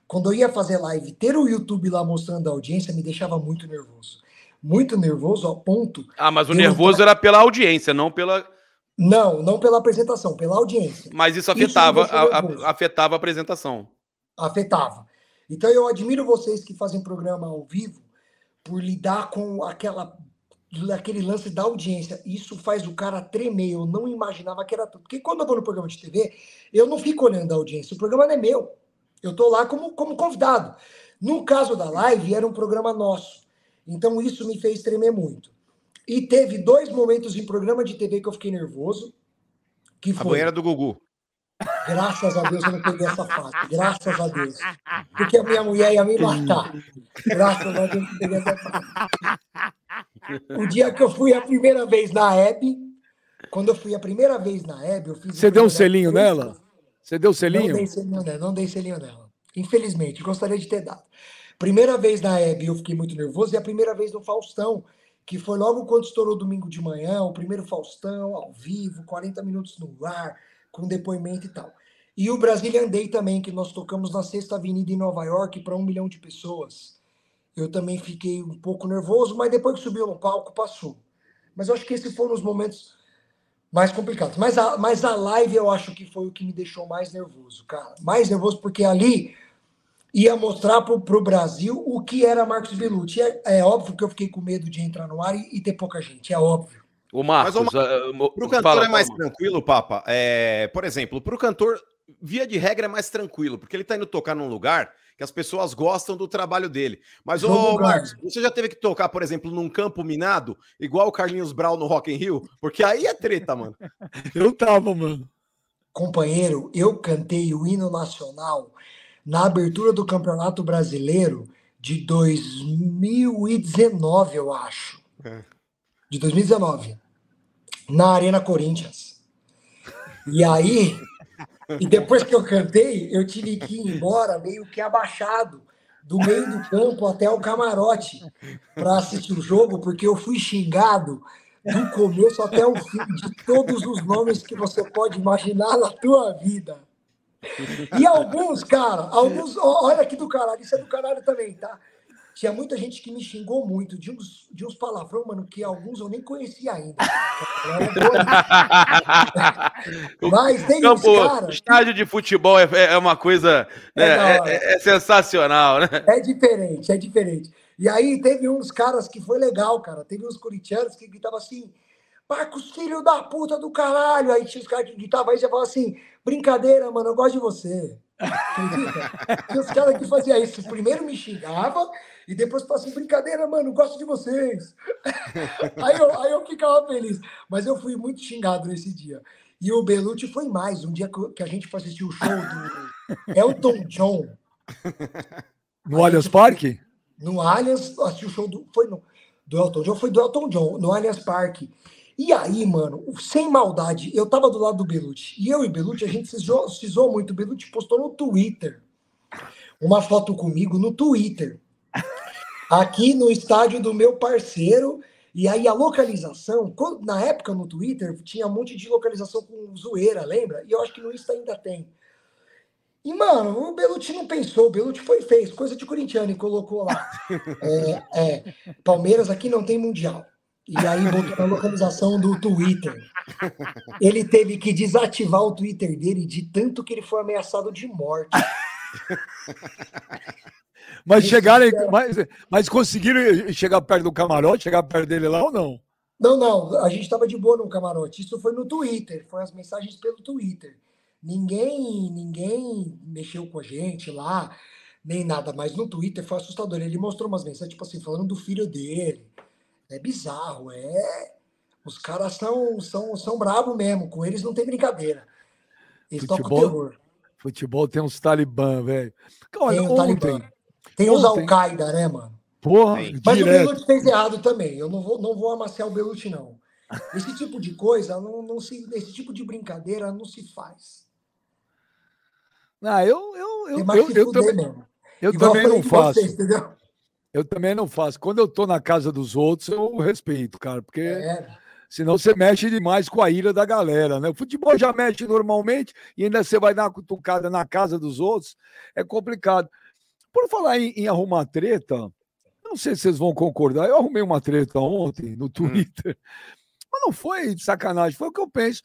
quando eu ia fazer live, ter o YouTube lá mostrando a audiência me deixava muito nervoso. Muito nervoso ao ponto. Ah, mas o nervoso era pela audiência, não pela. Não, não pela apresentação, pela audiência. Mas isso afetava, isso a, afetava a apresentação. Afetava. Então eu admiro vocês que fazem programa ao vivo por lidar com aquela aquele lance da audiência. Isso faz o cara tremer. Eu não imaginava que era tudo. Porque quando eu vou no programa de TV, eu não fico olhando a audiência. O programa não é meu. Eu tô lá como, como convidado. No caso da live, era um programa nosso. Então isso me fez tremer muito. E teve dois momentos em programa de TV que eu fiquei nervoso. Que foi... A banheira do Gugu. Graças a Deus eu não peguei essa fase. Graças a Deus. Porque a minha mulher ia me matar. Graças a Deus eu não peguei essa fase. O dia que eu fui a primeira vez na Hebe, quando eu fui a primeira vez na Hebe, eu fiz. Você deu um selinho nela? Você deu selinho? Não dei selinho nela, não dei selinho nela. Infelizmente, gostaria de ter dado. Primeira vez na Hebe eu fiquei muito nervoso e a primeira vez no Faustão, que foi logo quando estourou domingo de manhã, o primeiro Faustão, ao vivo, 40 minutos no ar com depoimento e tal. E o Brasília Day também, que nós tocamos na Sexta Avenida em Nova York para um milhão de pessoas. Eu também fiquei um pouco nervoso, mas depois que subiu no palco, passou. Mas eu acho que esses foram os momentos mais complicados. Mas a, mas a live eu acho que foi o que me deixou mais nervoso, cara. Mais nervoso porque ali ia mostrar para o Brasil o que era Marcos Bellucci. É, é, óbvio que eu fiquei com medo de entrar no ar e, e ter pouca gente, é óbvio. O Marcos, Mas, o, pro cantor fala, é mais fala. tranquilo, Papa. É, por exemplo, pro cantor, via de regra é mais tranquilo, porque ele tá indo tocar num lugar que as pessoas gostam do trabalho dele. Mas, ô Marcos, você já teve que tocar, por exemplo, num campo minado, igual o Carlinhos Brown no Rock in Rio? Porque aí é treta, mano. Eu tava, mano. Companheiro, eu cantei o hino nacional na abertura do Campeonato Brasileiro de 2019, eu acho. É de 2019, na Arena Corinthians. E aí, e depois que eu cantei, eu tive que ir embora meio que abaixado do meio do campo até o camarote para assistir o jogo, porque eu fui xingado do começo até o fim de todos os nomes que você pode imaginar na tua vida. E alguns, cara, alguns, olha aqui do caralho, isso é do caralho também, tá? Tinha muita gente que me xingou muito de uns, de uns palavrão, mano, que alguns eu nem conhecia ainda. Mas tem Campo, uns caras... Estádio de futebol é, é uma coisa... Né, é, é, é, sensacional, né? É diferente, é diferente. E aí teve uns caras que foi legal, cara. Teve uns corintianos que gritavam assim... Marcos, filho da puta do caralho! Aí tinha os caras que gritavam aí já falavam assim: brincadeira, mano, eu gosto de você. Tinha os caras que faziam isso. Primeiro me xingava, e depois assim, brincadeira, mano, gosto de vocês. aí, eu, aí eu ficava feliz. Mas eu fui muito xingado nesse dia. E o Belucci foi mais. Um dia que a gente foi assistir o show do Elton John. No Allianz Parque? No Allianz, assisti o show do. Foi no, do Elton John, foi do Elton John, no Allianz Parque. E aí, mano, sem maldade, eu tava do lado do Belucci. E eu e Belucci, a gente se zoou, se zoou muito. O Belucci postou no Twitter uma foto comigo no Twitter aqui no estádio do meu parceiro. E aí a localização, na época no Twitter, tinha um monte de localização com zoeira, lembra? E eu acho que no Insta ainda tem. E, mano, o Belucci não pensou, o Belucci foi fez, coisa de corintiano, e colocou lá. É, é, Palmeiras aqui não tem mundial. E aí botou na localização do Twitter. Ele teve que desativar o Twitter dele de tanto que ele foi ameaçado de morte. Mas chegaram, mas, mas conseguiram chegar perto do camarote, chegar perto dele lá ou não? Não, não, a gente estava de boa no camarote. Isso foi no Twitter, foi as mensagens pelo Twitter. Ninguém, ninguém mexeu com a gente lá, nem nada, mas no Twitter foi assustador. Ele mostrou umas mensagens, tipo assim, falando do filho dele. É bizarro, é. Os caras são, são, são bravos mesmo, com eles não tem brincadeira. Eles futebol, tocam terror. Futebol tem uns talibã, velho. Olha, tem um ontem, talibã. Tem os Al-Qaeda, né, mano? Porra, Mas direto. o Belucci fez errado também. Eu não vou, não vou amaciar o Belucci, não. Esse tipo de coisa, não, não se, esse tipo de brincadeira não se faz. Ah, eu, eu, eu, eu, eu também, mesmo. eu também não faço. Vocês, eu também não faço. Quando eu tô na casa dos outros, eu respeito, cara, porque é. senão você mexe demais com a ira da galera, né? O futebol já mexe normalmente e ainda você vai dar uma cutucada na casa dos outros, é complicado. Por falar em, em arrumar treta, não sei se vocês vão concordar. Eu arrumei uma treta ontem no hum. Twitter, hum. mas não foi de sacanagem, foi o que eu penso.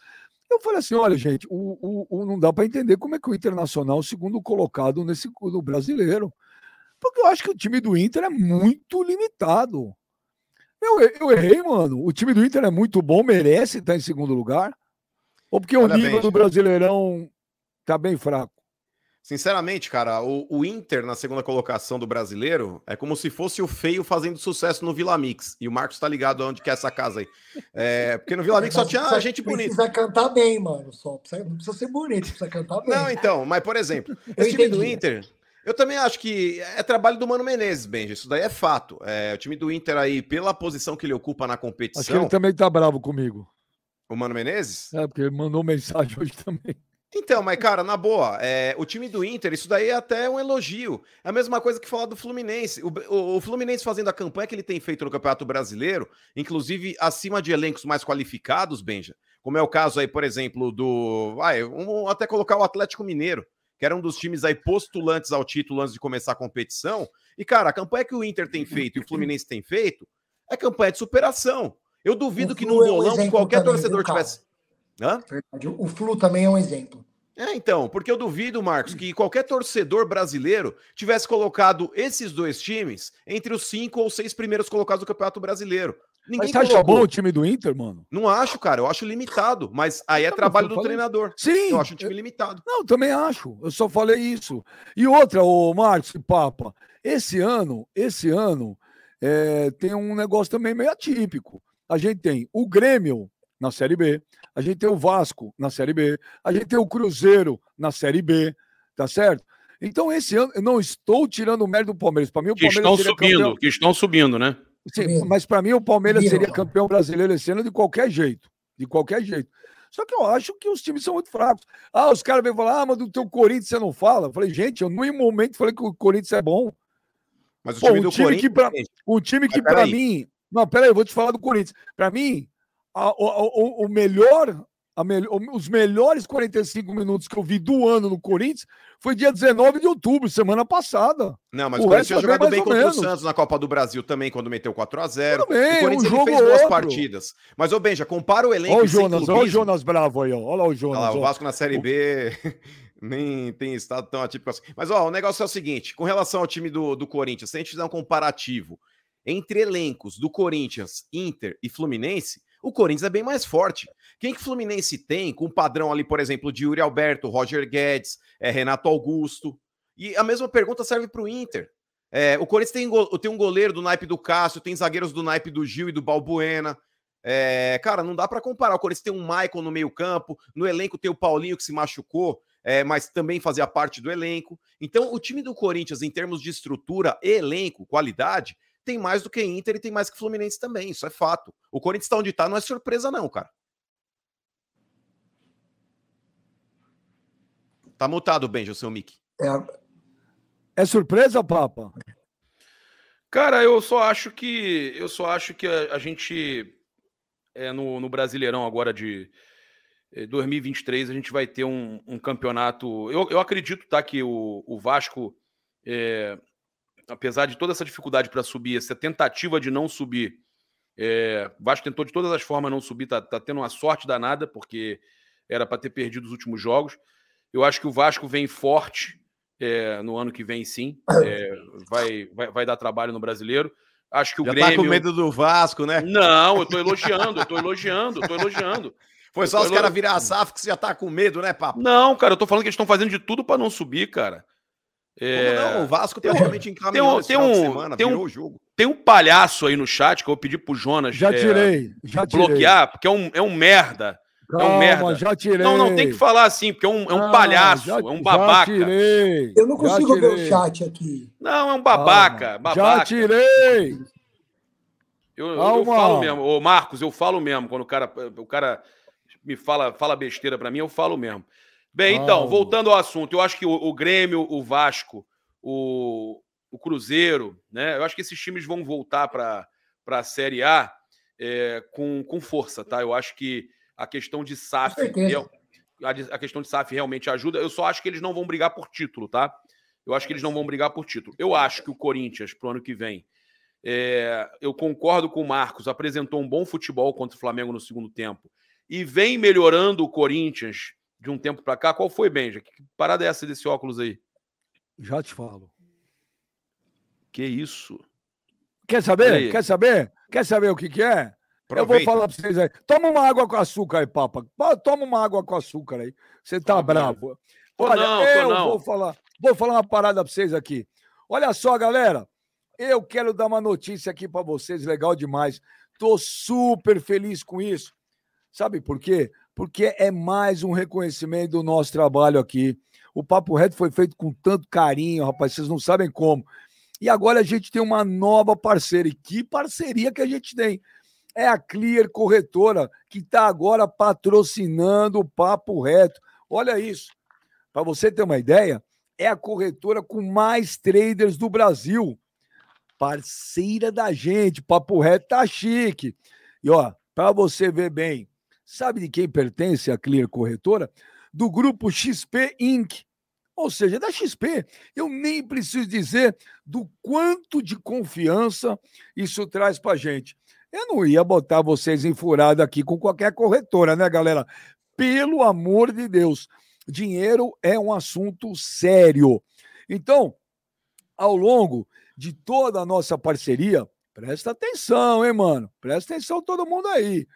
Eu falei assim: olha, gente, o, o, o não dá para entender como é que o Internacional, segundo colocado nesse no brasileiro, porque eu acho que o time do Inter é muito limitado. Eu, eu errei, mano. O time do Inter é muito bom, merece estar em segundo lugar. Ou porque Parabéns, o nível do Brasileirão tá bem fraco? Sinceramente, cara, o, o, Inter na segunda colocação do brasileiro é como se fosse o feio fazendo sucesso no Vila Mix. E o Marcos tá ligado aonde que é essa casa aí. É, porque no Vila Mix só tinha gente bonita. Precisa cantar bem, mano. Só precisa, não precisa ser bonito, precisa cantar bem. Não, então, mas por exemplo, esse time do Inter, eu também acho que é trabalho do Mano Menezes, Benji. Isso daí é fato. É, o time do Inter aí, pela posição que ele ocupa na competição. Acho que ele também tá bravo comigo. O Mano Menezes? É, porque ele mandou mensagem hoje também. Então, mas, cara, na boa, é, o time do Inter, isso daí é até um elogio. É a mesma coisa que falar do Fluminense. O, o, o, Fluminense fazendo a campanha que ele tem feito no Campeonato Brasileiro, inclusive acima de elencos mais qualificados, Benja, como é o caso aí, por exemplo, do. Vai, vamos até colocar o Atlético Mineiro, que era um dos times aí postulantes ao título antes de começar a competição. E, cara, a campanha que o Inter tem feito e o Fluminense tem feito é campanha de superação. Eu duvido que num bolão é um qualquer torcedor tivesse. Hã? O Flu também é um exemplo. É, então, porque eu duvido, Marcos, que qualquer torcedor brasileiro tivesse colocado esses dois times entre os cinco ou seis primeiros colocados do Campeonato Brasileiro. Ninguém mas você acha bom o time do Inter, mano? Não acho, cara. Eu acho limitado. Mas aí é não, trabalho do treinador. Sim. Eu acho um time limitado. Não, também acho. Eu só falei isso. E outra, o Marcos e Papa, esse ano, esse ano, é, tem um negócio também meio atípico. A gente tem o Grêmio na Série B, a gente tem o Vasco na Série B, a gente tem o Cruzeiro na Série B, tá certo? Então, esse ano, eu não estou tirando o mérito do Palmeiras. Para mim, o que Palmeiras estão subindo, campeão... que estão subindo, né? Sim, mas para mim, o Palmeiras seria campeão brasileiro esse ano de qualquer jeito. De qualquer jeito. Só que eu acho que os times são muito fracos. Ah, os caras vêm falar, ah, mas do teu Corinthians você não fala. Eu falei, gente, eu nenhum momento falei que o Corinthians é bom. Mas o time Pô, do time Corinthians. Que pra, o time que, para mim. Não, peraí, eu vou te falar do Corinthians. Para mim, a, o, o, melhor, a me, os melhores 45 minutos que eu vi do ano no Corinthians foi dia 19 de outubro, semana passada. Não, mas o, o Corinthians tinha jogado bem contra menos. o Santos na Copa do Brasil também, quando meteu 4x0. O Corinthians um jogo fez outro. partidas. Mas, ô Benja, compara o elenco. Olha o Jonas, olha o Jonas bravo aí, ó. Olha lá o Jonas. Olha lá, o Vasco na Série B. nem tem estado tão atípico assim. Mas, ó, o negócio é o seguinte: com relação ao time do, do Corinthians, se a gente fizer um comparativo entre elencos do Corinthians, Inter e Fluminense, o Corinthians é bem mais forte. Quem que o Fluminense tem com o padrão ali, por exemplo, de Yuri Alberto, Roger Guedes, é, Renato Augusto? E a mesma pergunta serve para o Inter. É, o Corinthians tem, tem um goleiro do naipe do Cássio, tem zagueiros do naipe do Gil e do Balbuena. É, cara, não dá para comparar. O Corinthians tem um Michael no meio-campo, no elenco tem o Paulinho que se machucou, é, mas também fazia parte do elenco. Então, o time do Corinthians, em termos de estrutura elenco, qualidade, tem mais do que Inter e tem mais que Fluminense também. Isso é fato. O Corinthians está onde está, não é surpresa, não, cara. Tá mutado, Benjo, seu Mickey. É, é surpresa, Papa? Cara, eu só acho que eu só acho que a, a gente é, no, no Brasileirão agora de 2023 é, a gente vai ter um, um campeonato. Eu, eu acredito tá que o, o Vasco é, apesar de toda essa dificuldade para subir, essa tentativa de não subir, é, o Vasco tentou de todas as formas não subir, tá, tá tendo uma sorte danada, porque era para ter perdido os últimos jogos. Eu acho que o Vasco vem forte é, no ano que vem, sim. É, vai, vai, vai dar trabalho no brasileiro. Acho que o Já Grêmio. Tá com medo do Vasco, né? Não, eu tô elogiando, eu tô elogiando, eu tô elogiando. Foi só os caras virar a SAF que você já tá com medo, né, papo? Não, cara, eu tô falando que eles estão fazendo de tudo para não subir, cara. É... não? O Vasco praticamente encaminhou tem um, tem um, semana, tem um, o jogo. Tem um palhaço aí no chat que eu vou pedir pro Jonas já é, tirei, já bloquear, porque é um, é um merda. Calma, é um merda. Já tirei. Não, não, tem que falar assim, porque é um, é um palhaço, já, é um babaca. Eu não consigo ver o chat aqui. Não, é um babaca. babaca. Já tirei. Eu, eu, falo mesmo. Ô, Marcos, eu falo mesmo. Quando o cara, o cara me fala, fala besteira para mim, eu falo mesmo. Bem, então, voltando ao assunto, eu acho que o, o Grêmio, o Vasco, o, o, Cruzeiro, né? Eu acho que esses times vão voltar para a Série A é, com, com força, tá? Eu acho que a questão de SAF. A, a questão de SAF realmente ajuda. Eu só acho que eles não vão brigar por título, tá? Eu acho que eles não vão brigar por título. Eu acho que o Corinthians, pro ano que vem, é, eu concordo com o Marcos, apresentou um bom futebol contra o Flamengo no segundo tempo e vem melhorando o Corinthians de um tempo para cá. Qual foi, Benja? Que parada é essa desse óculos aí? Já te falo. Que isso? Quer saber? Quer saber? Quer saber o que, que é? Aproveita. Eu vou falar para vocês aí. Toma uma água com açúcar aí, papa. Toma uma água com açúcar aí. Você tá bravo. Olha, não, eu não. vou falar, vou falar uma parada para vocês aqui. Olha só, galera. Eu quero dar uma notícia aqui para vocês, legal demais. Tô super feliz com isso. Sabe por quê? Porque é mais um reconhecimento do nosso trabalho aqui. O Papo Reto foi feito com tanto carinho, rapaz, vocês não sabem como. E agora a gente tem uma nova parceira. E que parceria que a gente tem? É a Clear Corretora, que está agora patrocinando o Papo Reto. Olha isso. Para você ter uma ideia, é a corretora com mais traders do Brasil. Parceira da gente. Papo Reto tá chique. E ó, para você ver bem, sabe de quem pertence a Clear Corretora? do grupo XP Inc. Ou seja, da XP. Eu nem preciso dizer do quanto de confiança isso traz para gente. Eu não ia botar vocês em furada aqui com qualquer corretora, né, galera? Pelo amor de Deus, dinheiro é um assunto sério. Então, ao longo de toda a nossa parceria, presta atenção, hein, mano? Presta atenção todo mundo aí.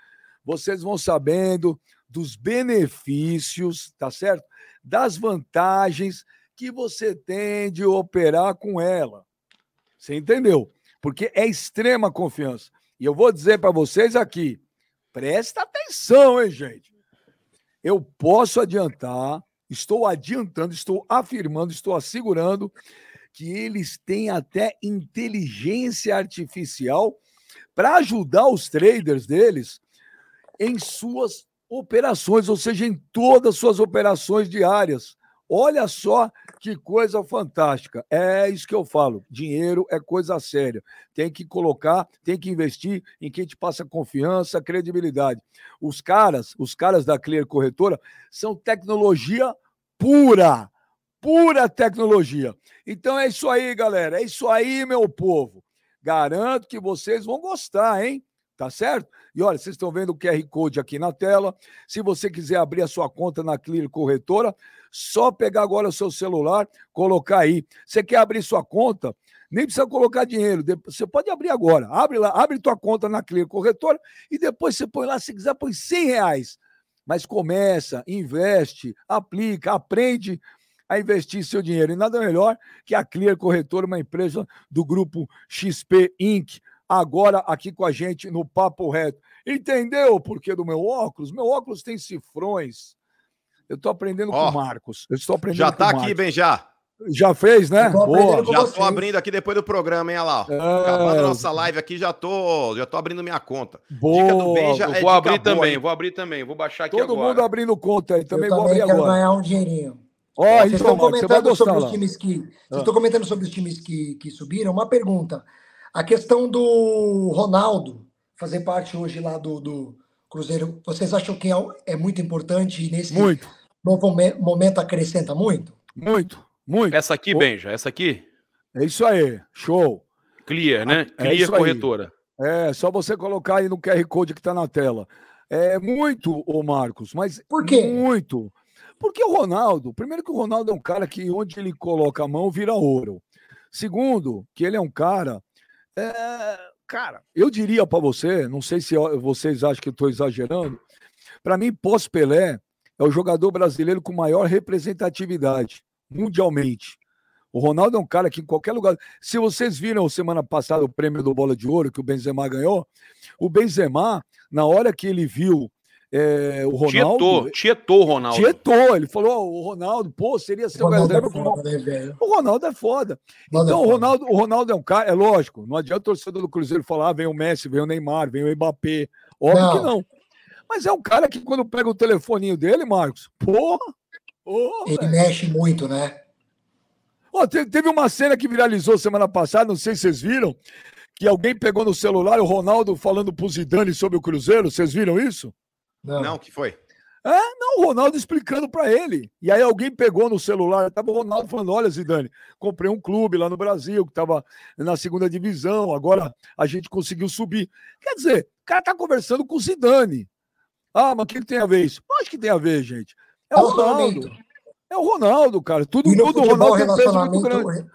Vocês vão sabendo dos benefícios, tá certo? Das vantagens que você tem de operar com ela. Você entendeu? Porque é extrema confiança. E eu vou dizer para vocês aqui, presta atenção, hein, gente? Eu posso adiantar, estou adiantando, estou afirmando, estou assegurando que eles têm até inteligência artificial para ajudar os traders deles em suas operações, ou seja, em todas as suas operações diárias. Olha só que coisa fantástica. É isso que eu falo. Dinheiro é coisa séria. Tem que colocar, tem que investir em quem te passa confiança, credibilidade. Os caras, os caras da Clear Corretora são tecnologia pura. Pura tecnologia. Então é isso aí, galera. É isso aí, meu povo. Garanto que vocês vão gostar, hein? Tá certo? E olha, vocês estão vendo o QR Code aqui na tela. Se você quiser abrir a sua conta na Clear Corretora, só pegar agora o seu celular, colocar aí. Você quer abrir sua conta? Nem precisa colocar dinheiro. Você pode abrir agora. Abre lá, abre tua conta na Clear Corretora e depois você põe lá, se quiser, põe 100 reais. Mas começa, investe, aplica, aprende a investir seu dinheiro. E nada melhor que a Clear Corretora, uma empresa do grupo XP Inc., agora aqui com a gente no Papo Reto. Entendeu o porquê do meu óculos? Meu óculos tem cifrões. Eu estou aprendendo oh, com o Marcos. Eu estou aprendendo Já está aqui, bem já. Já fez, né? Boa. Já estou abrindo aqui depois do programa, hein? Olha lá. É... Acabando a nossa live aqui, já tô, já tô abrindo minha conta. Boa. Dica do Benja é vou abrir também, hein? vou abrir também. Vou baixar aqui Todo agora. mundo abrindo conta aí, também Eu vou também abrir agora. ganhar um dinheirinho. Ó, oh, vocês estão comentando sobre os times que, vocês ah. estão comentando sobre os times que, que subiram. Uma pergunta: a questão do Ronaldo fazer parte hoje lá do, do Cruzeiro, vocês acham que é, é muito importante e nesse muito. novo momento acrescenta muito? Muito, muito. Essa aqui, Benja, essa aqui? É isso aí, show. Clear, né? É Clear corretora. Aí. É, só você colocar aí no QR Code que está na tela. É muito, ô Marcos, mas Por quê? muito. Porque o Ronaldo, primeiro que o Ronaldo é um cara que onde ele coloca a mão vira ouro. Segundo, que ele é um cara é, cara, eu diria para você, não sei se vocês acham que eu estou exagerando, para mim, pós-Pelé, é o jogador brasileiro com maior representatividade mundialmente. O Ronaldo é um cara que em qualquer lugar. Se vocês viram semana passada o prêmio do Bola de Ouro que o Benzema ganhou, o Benzema, na hora que ele viu é, o Ronaldo. Tietou, tietou o Ronaldo. Tietou, ele falou: oh, o Ronaldo, pô, seria seu Ronaldo é foda, né, O Ronaldo é foda. Ronaldo então, é foda. O, Ronaldo, o Ronaldo é um cara, é lógico, não adianta o torcedor do Cruzeiro falar: ah, vem o Messi, vem o Neymar, vem o Mbappé. Óbvio não. que não. Mas é um cara que, quando pega o telefoninho dele, Marcos, porra, porra ele véio. mexe muito, né? Oh, teve uma cena que viralizou semana passada, não sei se vocês viram, que alguém pegou no celular o Ronaldo falando pro Zidane sobre o Cruzeiro. Vocês viram isso? Não, não que foi? É, não, o Ronaldo explicando para ele. E aí alguém pegou no celular, tava o Ronaldo falando: "Olha, Zidane, comprei um clube lá no Brasil que tava na segunda divisão, agora a gente conseguiu subir". Quer dizer, o cara tá conversando com o Zidane. Ah, mas o que tem a ver isso? Acho que tem a ver, gente. É o Ronaldo. É o Ronaldo, cara. Tudo, no tudo o Ronaldo tem peso muito grande. É,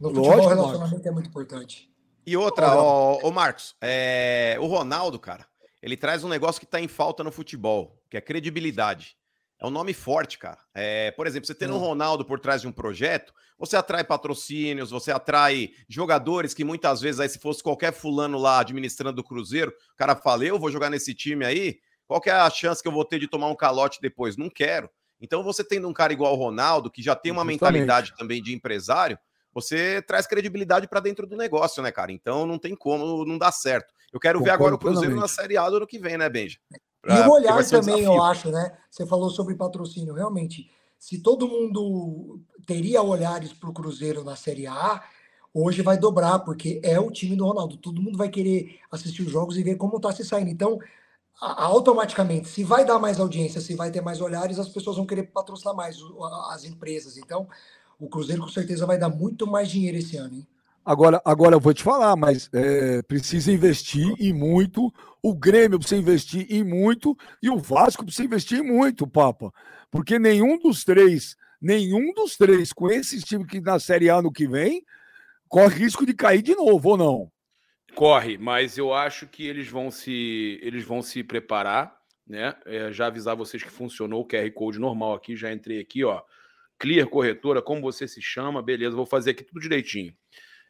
no futebol, Lógico, relacionamento Marcos. é muito importante. E outra, ô, Marcos, é, o Ronaldo, cara, ele traz um negócio que está em falta no futebol, que é credibilidade. É um nome forte, cara. É, por exemplo, você tendo um Ronaldo por trás de um projeto, você atrai patrocínios, você atrai jogadores que muitas vezes, aí, se fosse qualquer fulano lá administrando o Cruzeiro, o cara fala, eu vou jogar nesse time aí, qual que é a chance que eu vou ter de tomar um calote depois? Não quero. Então, você tendo um cara igual o Ronaldo, que já tem uma Justamente. mentalidade também de empresário, você traz credibilidade para dentro do negócio, né, cara? Então não tem como não dar certo. Eu quero Concordo ver agora o Cruzeiro na Série A do ano que vem, né, Benja? Pra, e o olhar também, um eu acho, né? Você falou sobre patrocínio. Realmente, se todo mundo teria olhares para o Cruzeiro na Série A, hoje vai dobrar, porque é o time do Ronaldo. Todo mundo vai querer assistir os jogos e ver como está se saindo. Então, automaticamente, se vai dar mais audiência, se vai ter mais olhares, as pessoas vão querer patrocinar mais as empresas. Então, o Cruzeiro com certeza vai dar muito mais dinheiro esse ano, hein? Agora, agora eu vou te falar, mas é, precisa investir e muito. O Grêmio precisa investir e muito. E o Vasco precisa investir muito, Papa. Porque nenhum dos três, nenhum dos três, com esses times que na Série A no que vem, corre risco de cair de novo, ou não? Corre, mas eu acho que eles vão se, eles vão se preparar, né? É, já avisar vocês que funcionou o QR Code normal aqui, já entrei aqui, ó. Clear Corretora, como você se chama, beleza, vou fazer aqui tudo direitinho.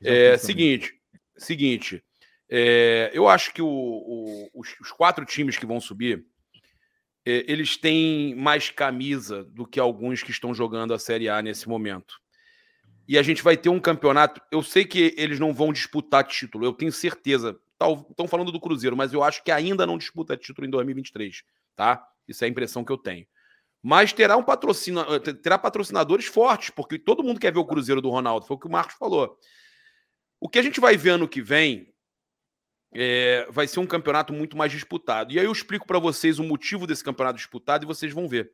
É, seguinte, seguinte, é, eu acho que o, o, os, os, quatro times que vão subir, é, eles têm mais camisa do que alguns que estão jogando a Série A nesse momento. E a gente vai ter um campeonato. Eu sei que eles não vão disputar título, eu tenho certeza. Estão falando do Cruzeiro, mas eu acho que ainda não disputa título em 2023, tá? Isso é a impressão que eu tenho mas terá um patrocina, eh, terá patrocinadores fortes, porque todo mundo quer ver o Cruzeiro do Ronaldo, foi o que o Marcos falou. O que a gente vai ver ano que vem é, vai ser um campeonato muito mais disputado. E aí eu explico para vocês o motivo desse campeonato disputado e vocês vão ver.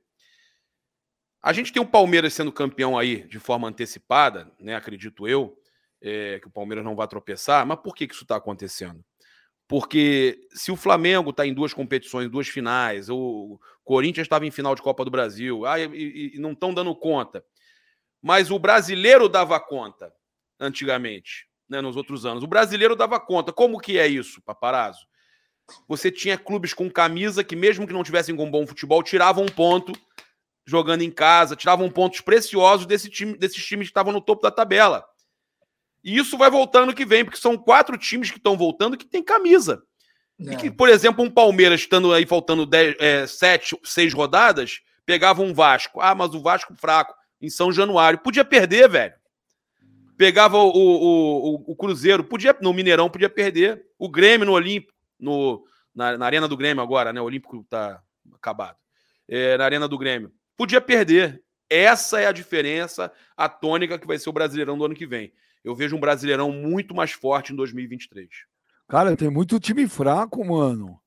A gente tem o Palmeiras sendo campeão aí de forma antecipada, né? Acredito eu, é, que o Palmeiras não vai tropeçar. Mas por que, que isso está acontecendo? Porque se o Flamengo está em duas competições, duas finais, o Corinthians estava em final de Copa do Brasil, ah, e, e não estão dando conta. Mas o brasileiro dava conta antigamente, né, nos outros anos. O brasileiro dava conta. Como que é isso, paparazzo? Você tinha clubes com camisa que, mesmo que não tivessem com bom futebol, tiravam um ponto jogando em casa, tiravam pontos preciosos desse time, desses times que estavam no topo da tabela. E isso vai voltar ano que vem, porque são quatro times que estão voltando que tem camisa. É. E que, por exemplo, um Palmeiras, estando aí faltando dez, é, sete, seis rodadas, pegava um Vasco. Ah, mas o Vasco fraco, em São Januário. Podia perder, velho. Pegava o, o, o, o Cruzeiro, podia no Mineirão, podia perder. O Grêmio no Olímpico, no, na, na Arena do Grêmio agora, né? O Olímpico tá acabado. É, na Arena do Grêmio. Podia perder. Essa é a diferença, a tônica que vai ser o Brasileirão do ano que vem eu vejo um Brasileirão muito mais forte em 2023. Cara, tem muito time fraco, mano.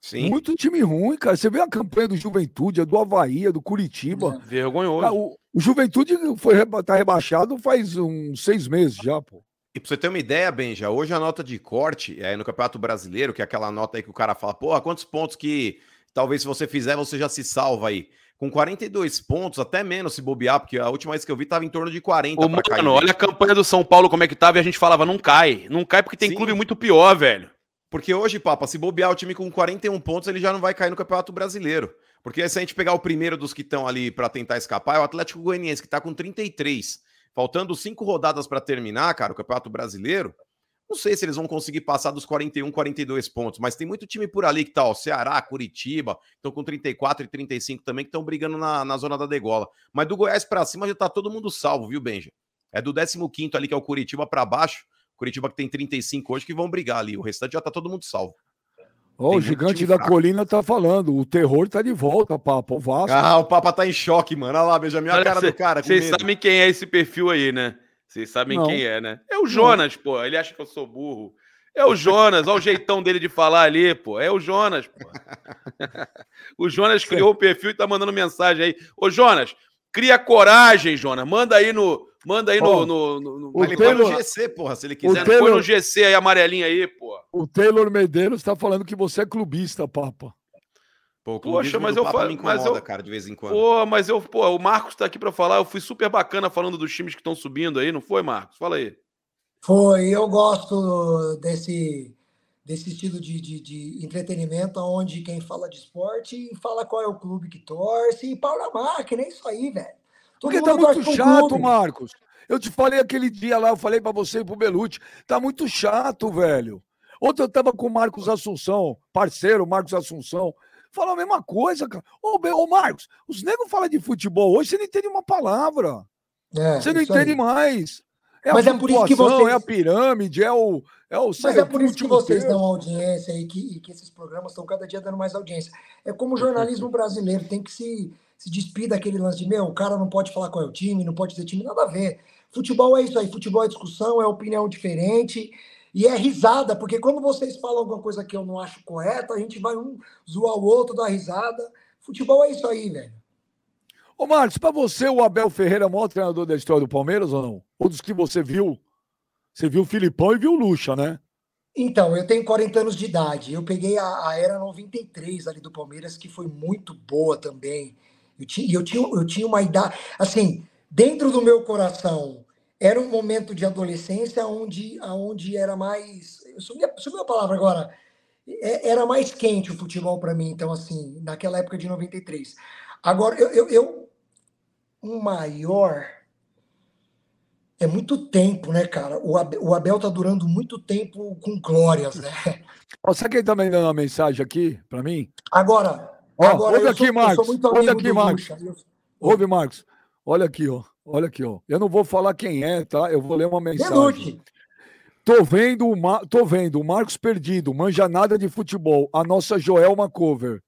Sim. Muito time ruim, cara. Você vê a campanha do Juventude, a do Havaí, a do Curitiba. Vergonhoso. Cara, o, o, Juventude foi tá rebaixado faz uns seis meses já, pô. E pra você ter uma ideia, Benja, hoje a nota de corte é no Campeonato Brasileiro, que é aquela nota aí que o cara fala, porra, quantos pontos que talvez se você fizer você já se salva aí com 42 pontos, até menos se bobear, porque a última vez que eu vi tava em torno de 40 Ô, mano, cair. olha a campanha do São Paulo como é que tava e a gente falava, não cai. Não cai porque tem Sim. clube muito pior, velho. Porque hoje, Papa, se bobear o time com 41 pontos, ele já não vai cair no Campeonato Brasileiro. Porque se a gente pegar o primeiro dos que estão ali para tentar escapar, é o Atlético Goianiense, que tá com 33. Faltando cinco rodadas para terminar, cara, o Campeonato Brasileiro. Não sei se eles vão conseguir passar dos 41, 42 pontos, mas tem muito time por ali que tá, ó, Ceará, Curitiba, estão com 34 e 35 também, que estão brigando na, na zona da degola. Mas do Goiás para cima já tá todo mundo salvo, viu, Benja? É do 15 ali, que é o Curitiba, para baixo, Curitiba que tem 35 hoje, que vão brigar ali. O restante já tá todo mundo salvo. Oh, o gigante da fraco. colina tá falando, o terror tá de volta, Papa, o Vasco. Ah, o Papa tá em choque, mano. Olha lá, Benjamin, a cara cê, do cara. Vocês sabem quem é esse perfil aí, né? Vocês sabem não. quem é, né? É o Jonas, não. pô. Ele acha que eu sou burro. É o Jonas, olha o jeitão dele de falar ali, pô. É o Jonas, pô. o Jonas criou o perfil e tá mandando mensagem aí. Ô, Jonas, cria coragem, Jonas. Manda aí no. Manda aí no. no, no, no... Ele Taylor, no GC, porra, se ele quiser. Taylor, põe no GC aí, amarelinho aí, pô. O Taylor Medeiros tá falando que você é clubista, papa. Pô, Poxa, mas eu falo, mas eu, cara, de vez em quando. Pô, mas eu, pô, o Marcos tá aqui para falar, eu fui super bacana falando dos times que estão subindo aí, não foi, Marcos? Fala aí. Foi, eu gosto desse desse estilo de, de, de, entretenimento, onde quem fala de esporte fala qual é o clube que torce e pau na máquina, é isso aí, velho. Porque tá muito chato, Marcos. Eu te falei aquele dia lá, eu falei para você e pro Belucci, tá muito chato, velho. Ontem eu tava com o Marcos Assunção, parceiro Marcos Assunção, fala a mesma coisa, cara. Ô, ô Marcos, os negros falam de futebol hoje, você não entende uma palavra. É, você não entende aí. mais. É Mas a é por isso que vocês... é a pirâmide, é o. É o Mas é por isso que vocês dão audiência e que, e que esses programas estão cada dia dando mais audiência. É como o jornalismo brasileiro tem que se, se despir daquele lance de meu, o cara não pode falar qual é o time, não pode ter time, nada a ver. Futebol é isso aí, futebol é discussão, é opinião diferente. E é risada, porque quando vocês falam alguma coisa que eu não acho correta, a gente vai um zoar o outro, dar risada. Futebol é isso aí, velho. Ô, Marcos, para você, o Abel Ferreira é o maior treinador da história do Palmeiras ou não? Ou dos que você viu? Você viu o Filipão e viu o Lucha, né? Então, eu tenho 40 anos de idade. Eu peguei a, a era 93 ali do Palmeiras, que foi muito boa também. Eu tinha, eu, tinha, eu tinha uma idade. Assim, dentro do meu coração, era um momento de adolescência onde, onde era mais. Sumiu a palavra agora. É, era mais quente o futebol para mim, então, assim, naquela época de 93. Agora, eu, eu, eu um maior é muito tempo, né, cara? O Abel, o Abel tá durando muito tempo com glórias, né? Ó, sabe quem tá me dando uma mensagem aqui para mim? Agora, ó, agora olha aqui, sou, Marcos. Olha aqui, Marcos. Ouve, Marcos. Olha aqui, ó. Olha aqui, ó. Eu não vou falar quem é, tá? Eu vou ler uma mensagem. Tô vendo, o Mar... Tô vendo o Marcos perdido, manja nada de futebol. A nossa Joelma cover.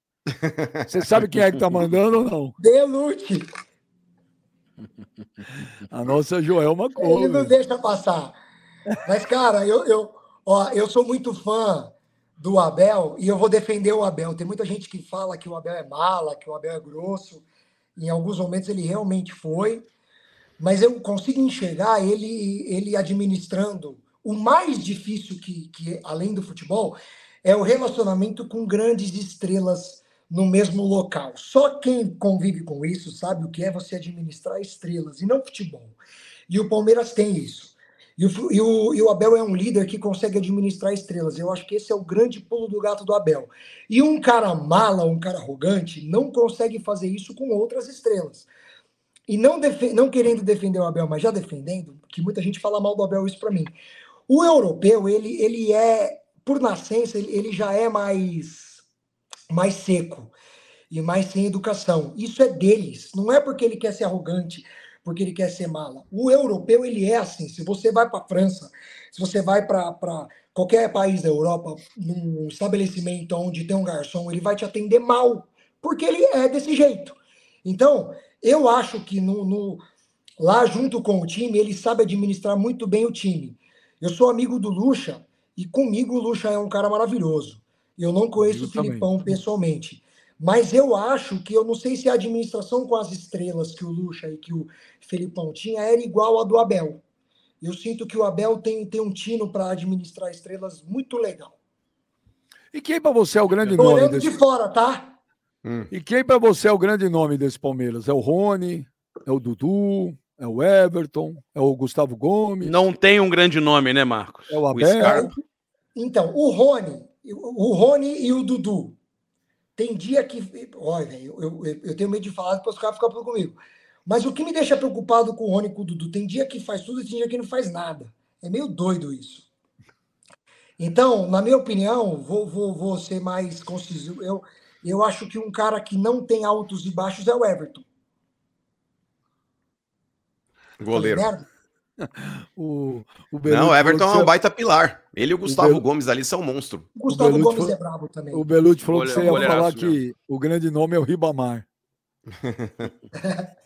Você sabe quem é que tá mandando ou não? Delute. A nossa Joelma Couve. Ele não deixa passar. Mas, cara, eu, eu, ó, eu sou muito fã do Abel e eu vou defender o Abel. Tem muita gente que fala que o Abel é mala, que o Abel é grosso. Em alguns momentos ele realmente foi. Mas eu consigo enxergar ele, ele administrando. O mais difícil que, que, além do futebol, é o relacionamento com grandes estrelas no mesmo local. Só quem convive com isso sabe o que é você administrar estrelas e não futebol. E o Palmeiras tem isso. E o, e, o, e o, Abel é um líder que consegue administrar estrelas. Eu acho que esse é o grande pulo do gato do Abel. E um cara mala, um cara arrogante, não consegue fazer isso com outras estrelas. E não, não querendo defender o Abel, mas já defendendo, que muita gente fala mal do Abel, isso para mim. O europeu, ele, ele é, por nascença, ele, ele já é mais mais seco e mais sem educação. Isso é deles, não é porque ele quer ser arrogante, porque ele quer ser mala. O europeu, ele é assim. Se você vai para a França, se você vai para qualquer país da Europa, num estabelecimento onde tem um garçom, ele vai te atender mal, porque ele é desse jeito. Então, eu acho que no, no, lá junto com o time, ele sabe administrar muito bem o time. Eu sou amigo do Lucha, e comigo o Lucha é um cara maravilhoso. Eu não conheço Justamente. o Filipão pessoalmente. Mas eu acho que eu não sei se a administração com as estrelas que o Lucha e que o Felipão tinha era igual a do Abel. Eu sinto que o Abel tem, tem um tino para administrar estrelas muito legal. E quem para você é o grande Tô nome? Desse... de fora, tá? Hum. E quem para você é o grande nome desse Palmeiras? É o Rony? É o Dudu? É o Everton? É o Gustavo Gomes? Não tem um grande nome, né, Marcos? É o Abel? O então, o Rony o Rony e o Dudu. Tem dia que. Olha, eu, eu, eu tenho medo de falar, depois os caras ficam comigo. Mas o que me deixa preocupado com o Rony e com o Dudu? Tem dia que faz tudo e tem dia que não faz nada. É meio doido isso. Então, na minha opinião, vou, vou, vou ser mais conciso. Eu, eu acho que um cara que não tem altos e baixos é o Everton. Goleiro. Tá o, o não, o Everton é um baita pilar. Ele e o Gustavo o Gomes ali são monstro. O Gustavo o Gomes falou, é brabo também. O Belucci falou que você ia falar que o grande nome é o Ribamar.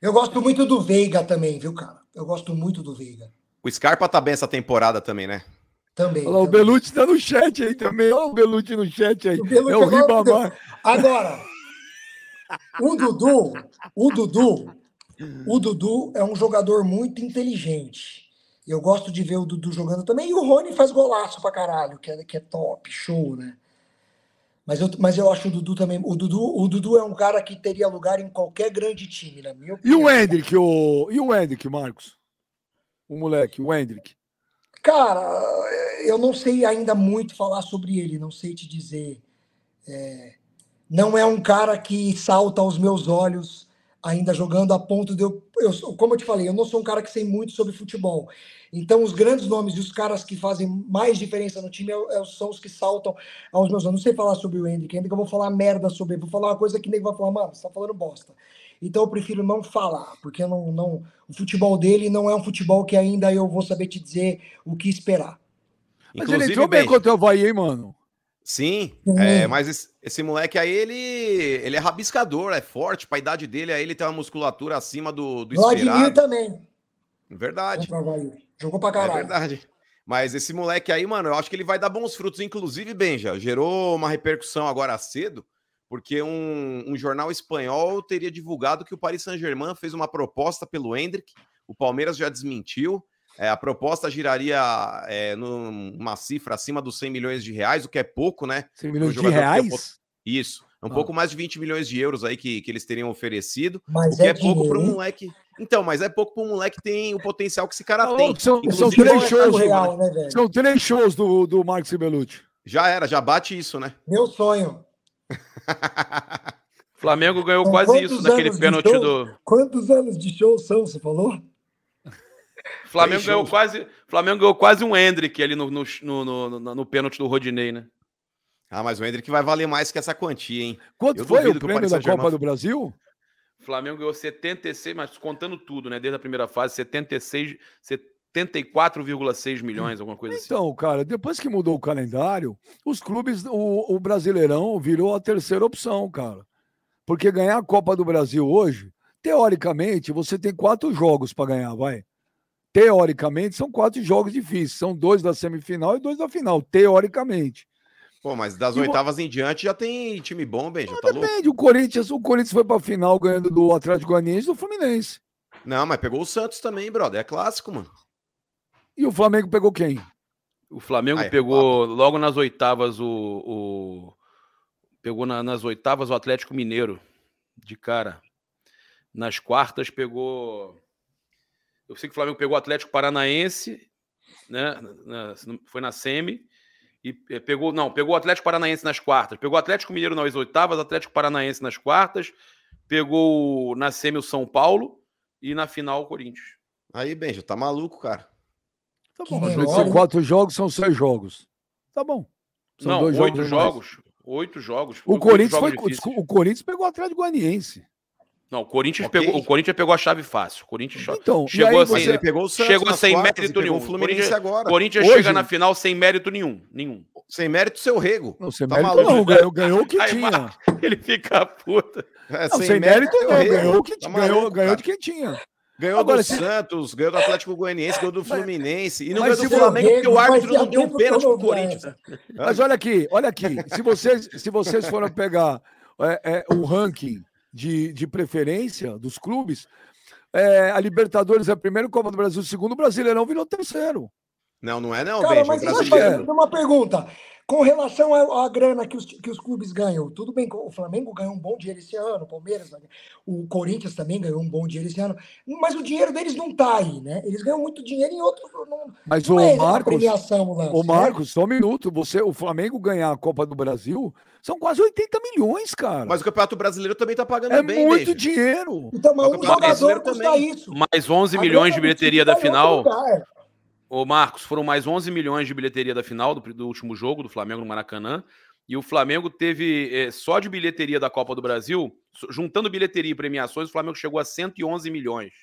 Eu gosto muito do Veiga também, viu, cara? Eu gosto muito do Veiga. O Scarpa tá bem essa temporada também, né? Também. Olha lá, também. o Belucci tá no chat aí também. Olha o Belucci no chat aí. O é o Ribamar. Agora, o Dudu, o Dudu, o Dudu é um jogador muito inteligente. Eu gosto de ver o Dudu jogando também. E o Rony faz golaço pra caralho, que é, que é top, show, né? Mas eu, mas eu acho o Dudu também. O Dudu, o Dudu é um cara que teria lugar em qualquer grande time, na minha opinião. E o Hendrick, o, e o Hendrick, Marcos? O moleque, o Hendrick. Cara, eu não sei ainda muito falar sobre ele, não sei te dizer. É, não é um cara que salta aos meus olhos ainda jogando a ponto de eu, eu. Como eu te falei, eu não sou um cara que sei muito sobre futebol. Então, os grandes nomes e os caras que fazem mais diferença no time é, é, são os que saltam aos meus olhos. Não sei falar sobre o Hendrick, ainda que eu vou falar merda sobre ele. Vou falar uma coisa que nem vai falar, mano, você tá falando bosta. Então, eu prefiro não falar, porque não, não, o futebol dele não é um futebol que ainda eu vou saber te dizer o que esperar. Mas Inclusive, ele entrou bem contra o Havaí, hein, mano? Sim, é, mas esse, esse, moleque aí, ele, ele é rabiscador, é forte, para a idade dele, aí ele tem uma musculatura acima do, do Vladimir também. Verdade. Jogou pra caralho. É verdade. Mas esse moleque aí, mano, eu acho que ele vai dar bons frutos. Inclusive, Benja, gerou uma repercussão agora cedo, porque um, um jornal espanhol teria divulgado que o Paris Saint-Germain fez uma proposta pelo Hendrick, o Palmeiras já desmentiu, é, a proposta giraria é, numa cifra acima dos 100 milhões de reais, o que é pouco, né? 100 milhões de reais? Isso. Um ah. pouco mais de 20 milhões de euros aí que, que eles teriam oferecido. Mas o que é, é pouco para um moleque. Então, mas é pouco para um moleque que tem o potencial que esse cara ah, tem. São, são três shows, real, né, São três shows do, do Marcos Belucci. Já era, já bate isso, né? Meu sonho. Flamengo ganhou quase isso naquele pênalti do. Quantos anos de show são, você falou? Flamengo ganhou quase, Flamengo ganhou quase um Hendrick ali no, no, no, no, no pênalti do Rodinei, né? Ah, mas o Hendrick vai valer mais que essa quantia, hein? Quanto Eu foi o prêmio da Copa do Brasil? O Flamengo ganhou 76, mas contando tudo, né? Desde a primeira fase, 76, 74,6 milhões, alguma coisa então, assim. Então, cara, depois que mudou o calendário, os clubes, o, o Brasileirão virou a terceira opção, cara. Porque ganhar a Copa do Brasil hoje, teoricamente, você tem quatro jogos para ganhar, vai teoricamente, são quatro jogos difíceis. São dois da semifinal e dois da final, teoricamente. Pô, mas das e oitavas em diante já tem time bom, bem, já tá depende. Louco. O Corinthians, o Corinthians foi pra final ganhando do Atlético Goianiense e do Fluminense. Não, mas pegou o Santos também, brother. É clássico, mano. E o Flamengo pegou quem? O Flamengo Ai, pegou papo. logo nas oitavas o. o... Pegou na, nas oitavas o Atlético Mineiro. De cara. Nas quartas pegou. Eu sei que o Flamengo pegou o Atlético Paranaense, né? Na, foi na Semi. E eh, pegou, não, pegou o Atlético Paranaense nas quartas, pegou o Atlético Mineiro nas oitavas, Atlético Paranaense nas quartas, pegou na Semi o São Paulo e na final o Corinthians. Aí, Benja, tá maluco, cara. Tá bom. São quatro jogos, são seis jogos. Tá bom. São não, oito jogos. jogos oito jogos. O Corinthians, foi, o Corinthians pegou o Atlético Goianiense. Não, o Corinthians, okay. pegou, o Corinthians pegou a chave fácil. O Corinthians então, chegou assim, você... ele pegou o Santos chegou sem quartas, mérito nenhum. O Corinthians, agora. Corinthians Hoje... chega na final sem mérito nenhum, nenhum. Sem mérito seu rego. Não, sem tá mérito maluco. não, ganhou, ganhou o que Aí, tinha. Ele fica puta. É, não, sem, sem mérito, mérito não, ganhou, o que, tá ganhou, ganhou de quem tinha. Ganhou Agora, do se... Santos, ganhou do Atlético Goianiense, ganhou do Fluminense. E não ganhou do Flamengo, porque o árbitro não deu um pênalti pro Corinthians. Mas olha aqui, olha aqui. Se vocês, se vocês forem pegar é, é, o ranking de, de preferência dos clubes, é, a Libertadores é primeiro, Copa do Brasil segundo, o Brasileirão virou terceiro. Não, não é não, Cara, Mas brasileiro. uma pergunta. Com relação à, à grana que os, que os clubes ganham, tudo bem, o Flamengo ganhou um bom dinheiro esse ano, o Palmeiras, o Corinthians também ganhou um bom dinheiro esse ano, mas o dinheiro deles não tá aí, né? Eles ganham muito dinheiro em outro. Não, mas não o é Marcos, premiação, lance, o Marcos, né? só um minuto, você, o Flamengo ganhar a Copa do Brasil são quase 80 milhões, cara. Mas o Campeonato Brasileiro também tá pagando é bem, muito dinheiro. Então, mas um jogador custa isso. Mais 11 milhões de bilheteria da final. Ô, Marcos, foram mais 11 milhões de bilheteria da final do, do último jogo do Flamengo no Maracanã. E o Flamengo teve, é, só de bilheteria da Copa do Brasil, juntando bilheteria e premiações, o Flamengo chegou a 111 milhões.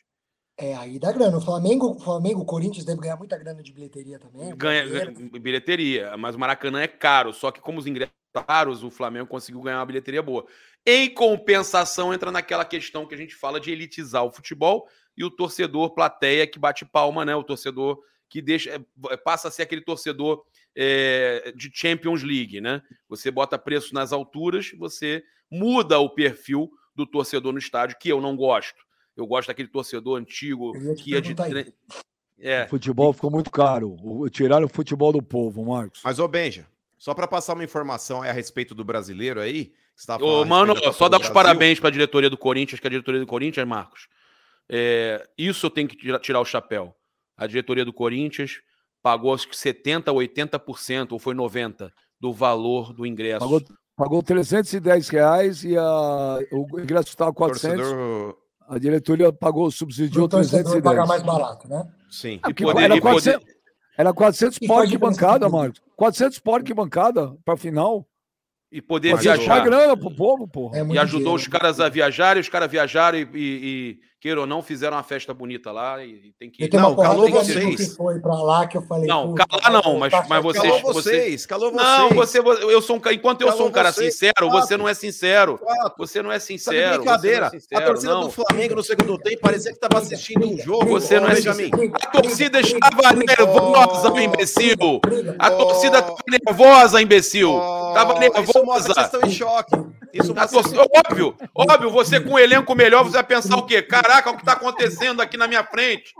É, aí dá grana. O Flamengo, Flamengo, o Corinthians deve ganhar muita grana de bilheteria também. Ganha, ganha bilheteria, mas o Maracanã é caro. Só que como os ingressos caros, o Flamengo conseguiu ganhar uma bilheteria boa. Em compensação, entra naquela questão que a gente fala de elitizar o futebol e o torcedor plateia que bate palma, né? O torcedor que deixa é, passa a ser aquele torcedor é, de Champions League, né? Você bota preço nas alturas, você muda o perfil do torcedor no estádio, que eu não gosto. Eu gosto daquele torcedor antigo que ia de. É. O futebol ficou muito caro. Tiraram o futebol do povo, Marcos. Mas, ô Benja, só para passar uma informação a respeito do brasileiro aí. Ô, mano, só dar os parabéns para a diretoria do Corinthians, que a diretoria do Corinthians, Marcos. É, isso eu tenho que tirar o chapéu a diretoria do Corinthians pagou acho que 70%, 80%, ou foi 90% do valor do ingresso. Pagou, pagou 310 reais e a, o ingresso estava 400. Torcedor... A diretoria pagou, subsidiou o 310. pagar mais barato, né? Sim. Ah, poder, era, 400, poder... era 400 por que bancada, Marcos. 400 por que bancada para final. E poder Mas viajar. grana pro povo, porra. É e ajudou dinheiro, os caras a viajarem, os caras viajaram e, e, queira ou não, fizeram uma festa bonita lá e tem que. Não, calou vocês. Que foi pra lá que eu falei. Não, calar não, mas, mas vocês. Calou vocês, calou vocês. Não, você, eu sou um, enquanto eu sou um cara vocês, sincero, você não é sincero. Você não é sincero. brincadeira. É sincero, a torcida não. do Flamengo no segundo tempo parecia que estava assistindo um jogo. Você não é Benjamin. A torcida estava nervosa, imbecil. A torcida estava nervosa, imbecil. Estava nervosa. Vocês estão em choque. Isso torcida, óbvio, óbvio, você com um elenco melhor, você vai pensar o quê? Caraca, o que está acontecendo aqui na minha frente?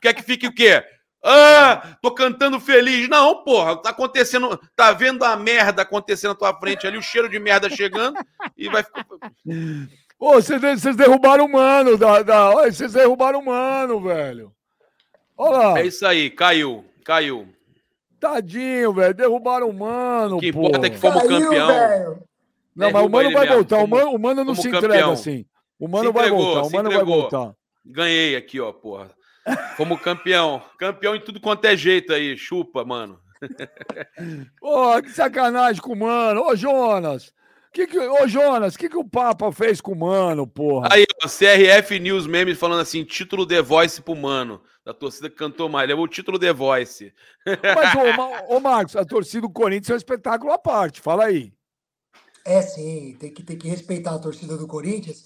Quer que fique o quê? Ah, tô cantando feliz. Não, porra, tá acontecendo, tá vendo a merda acontecendo na tua frente ali, o cheiro de merda chegando e vai ficar. Pô, vocês, vocês derrubaram o mano, da, da, vocês derrubaram o mano, velho. Olha lá. É isso aí, caiu, caiu. Tadinho, velho, derrubaram o mano. O que importa é que fomos caiu, campeão. Velho. Não, mas o Mano vai mesmo. voltar. o Mano, o Mano não se campeão. entrega assim. O Mano vai voltar. O Mano vai voltar. Ganhei aqui, ó, porra. Como campeão. Campeão em tudo quanto é jeito aí. Chupa, mano. Pô, que sacanagem com o Mano. Ô, Jonas. Que que, ô, Jonas, o que, que o Papa fez com o Mano, porra? Aí, ó, CRF News Memes falando assim: título The Voice pro Mano. Da torcida que cantou mais. Levou o título The Voice. Mas, ô, ô, Marcos, a torcida do Corinthians é um espetáculo à parte. Fala aí. É sim, tem que, tem que respeitar a torcida do Corinthians.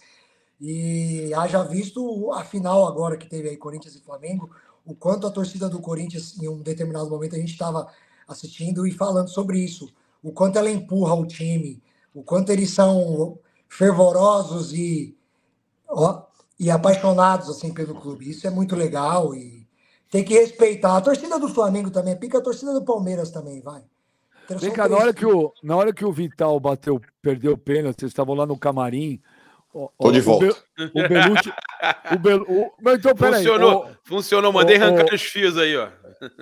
E haja visto a final agora que teve aí Corinthians e Flamengo, o quanto a torcida do Corinthians, em um determinado momento, a gente estava assistindo e falando sobre isso. O quanto ela empurra o time, o quanto eles são fervorosos e, ó, e apaixonados assim pelo clube. Isso é muito legal e tem que respeitar. A torcida do Flamengo também, pica a torcida do Palmeiras também, vai. Vem cá, na hora, que o, na hora que o Vital bateu, perdeu o pênalti, vocês estavam lá no camarim. Tô de volta. O, o Belucci. o Bel, o, então, peraí. Funcionou, o, funcionou. Mandei arrancar os fios aí, ó.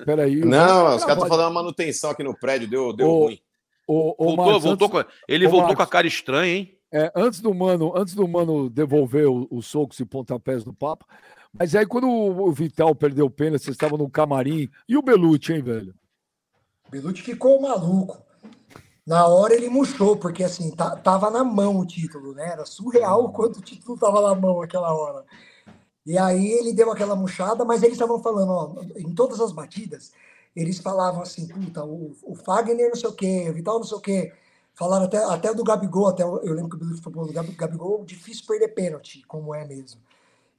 Peraí. Não, os caras estão fazendo uma manutenção aqui no prédio, deu, deu ruim. O, o, voltou, voltou com, ele voltou Marcos, com a cara estranha, hein? É, antes do mano, antes do mano devolver os socos e pontapés do papo. Mas aí quando o, Vital perdeu o pênalti, vocês estavam no camarim. E o Belucci, hein, velho? Belucci ficou maluco. Na hora ele murchou, porque assim, tava na mão o título, né? Era surreal o quanto o título tava na mão aquela hora. E aí ele deu aquela murchada, mas eles estavam falando, ó, em todas as batidas, eles falavam assim, puta, o, o Fagner não sei o quê, o Vital não sei o quê. Falaram até, até do Gabigol, até eu lembro que o Belucci falou, do Gabigol, difícil perder pênalti, como é mesmo.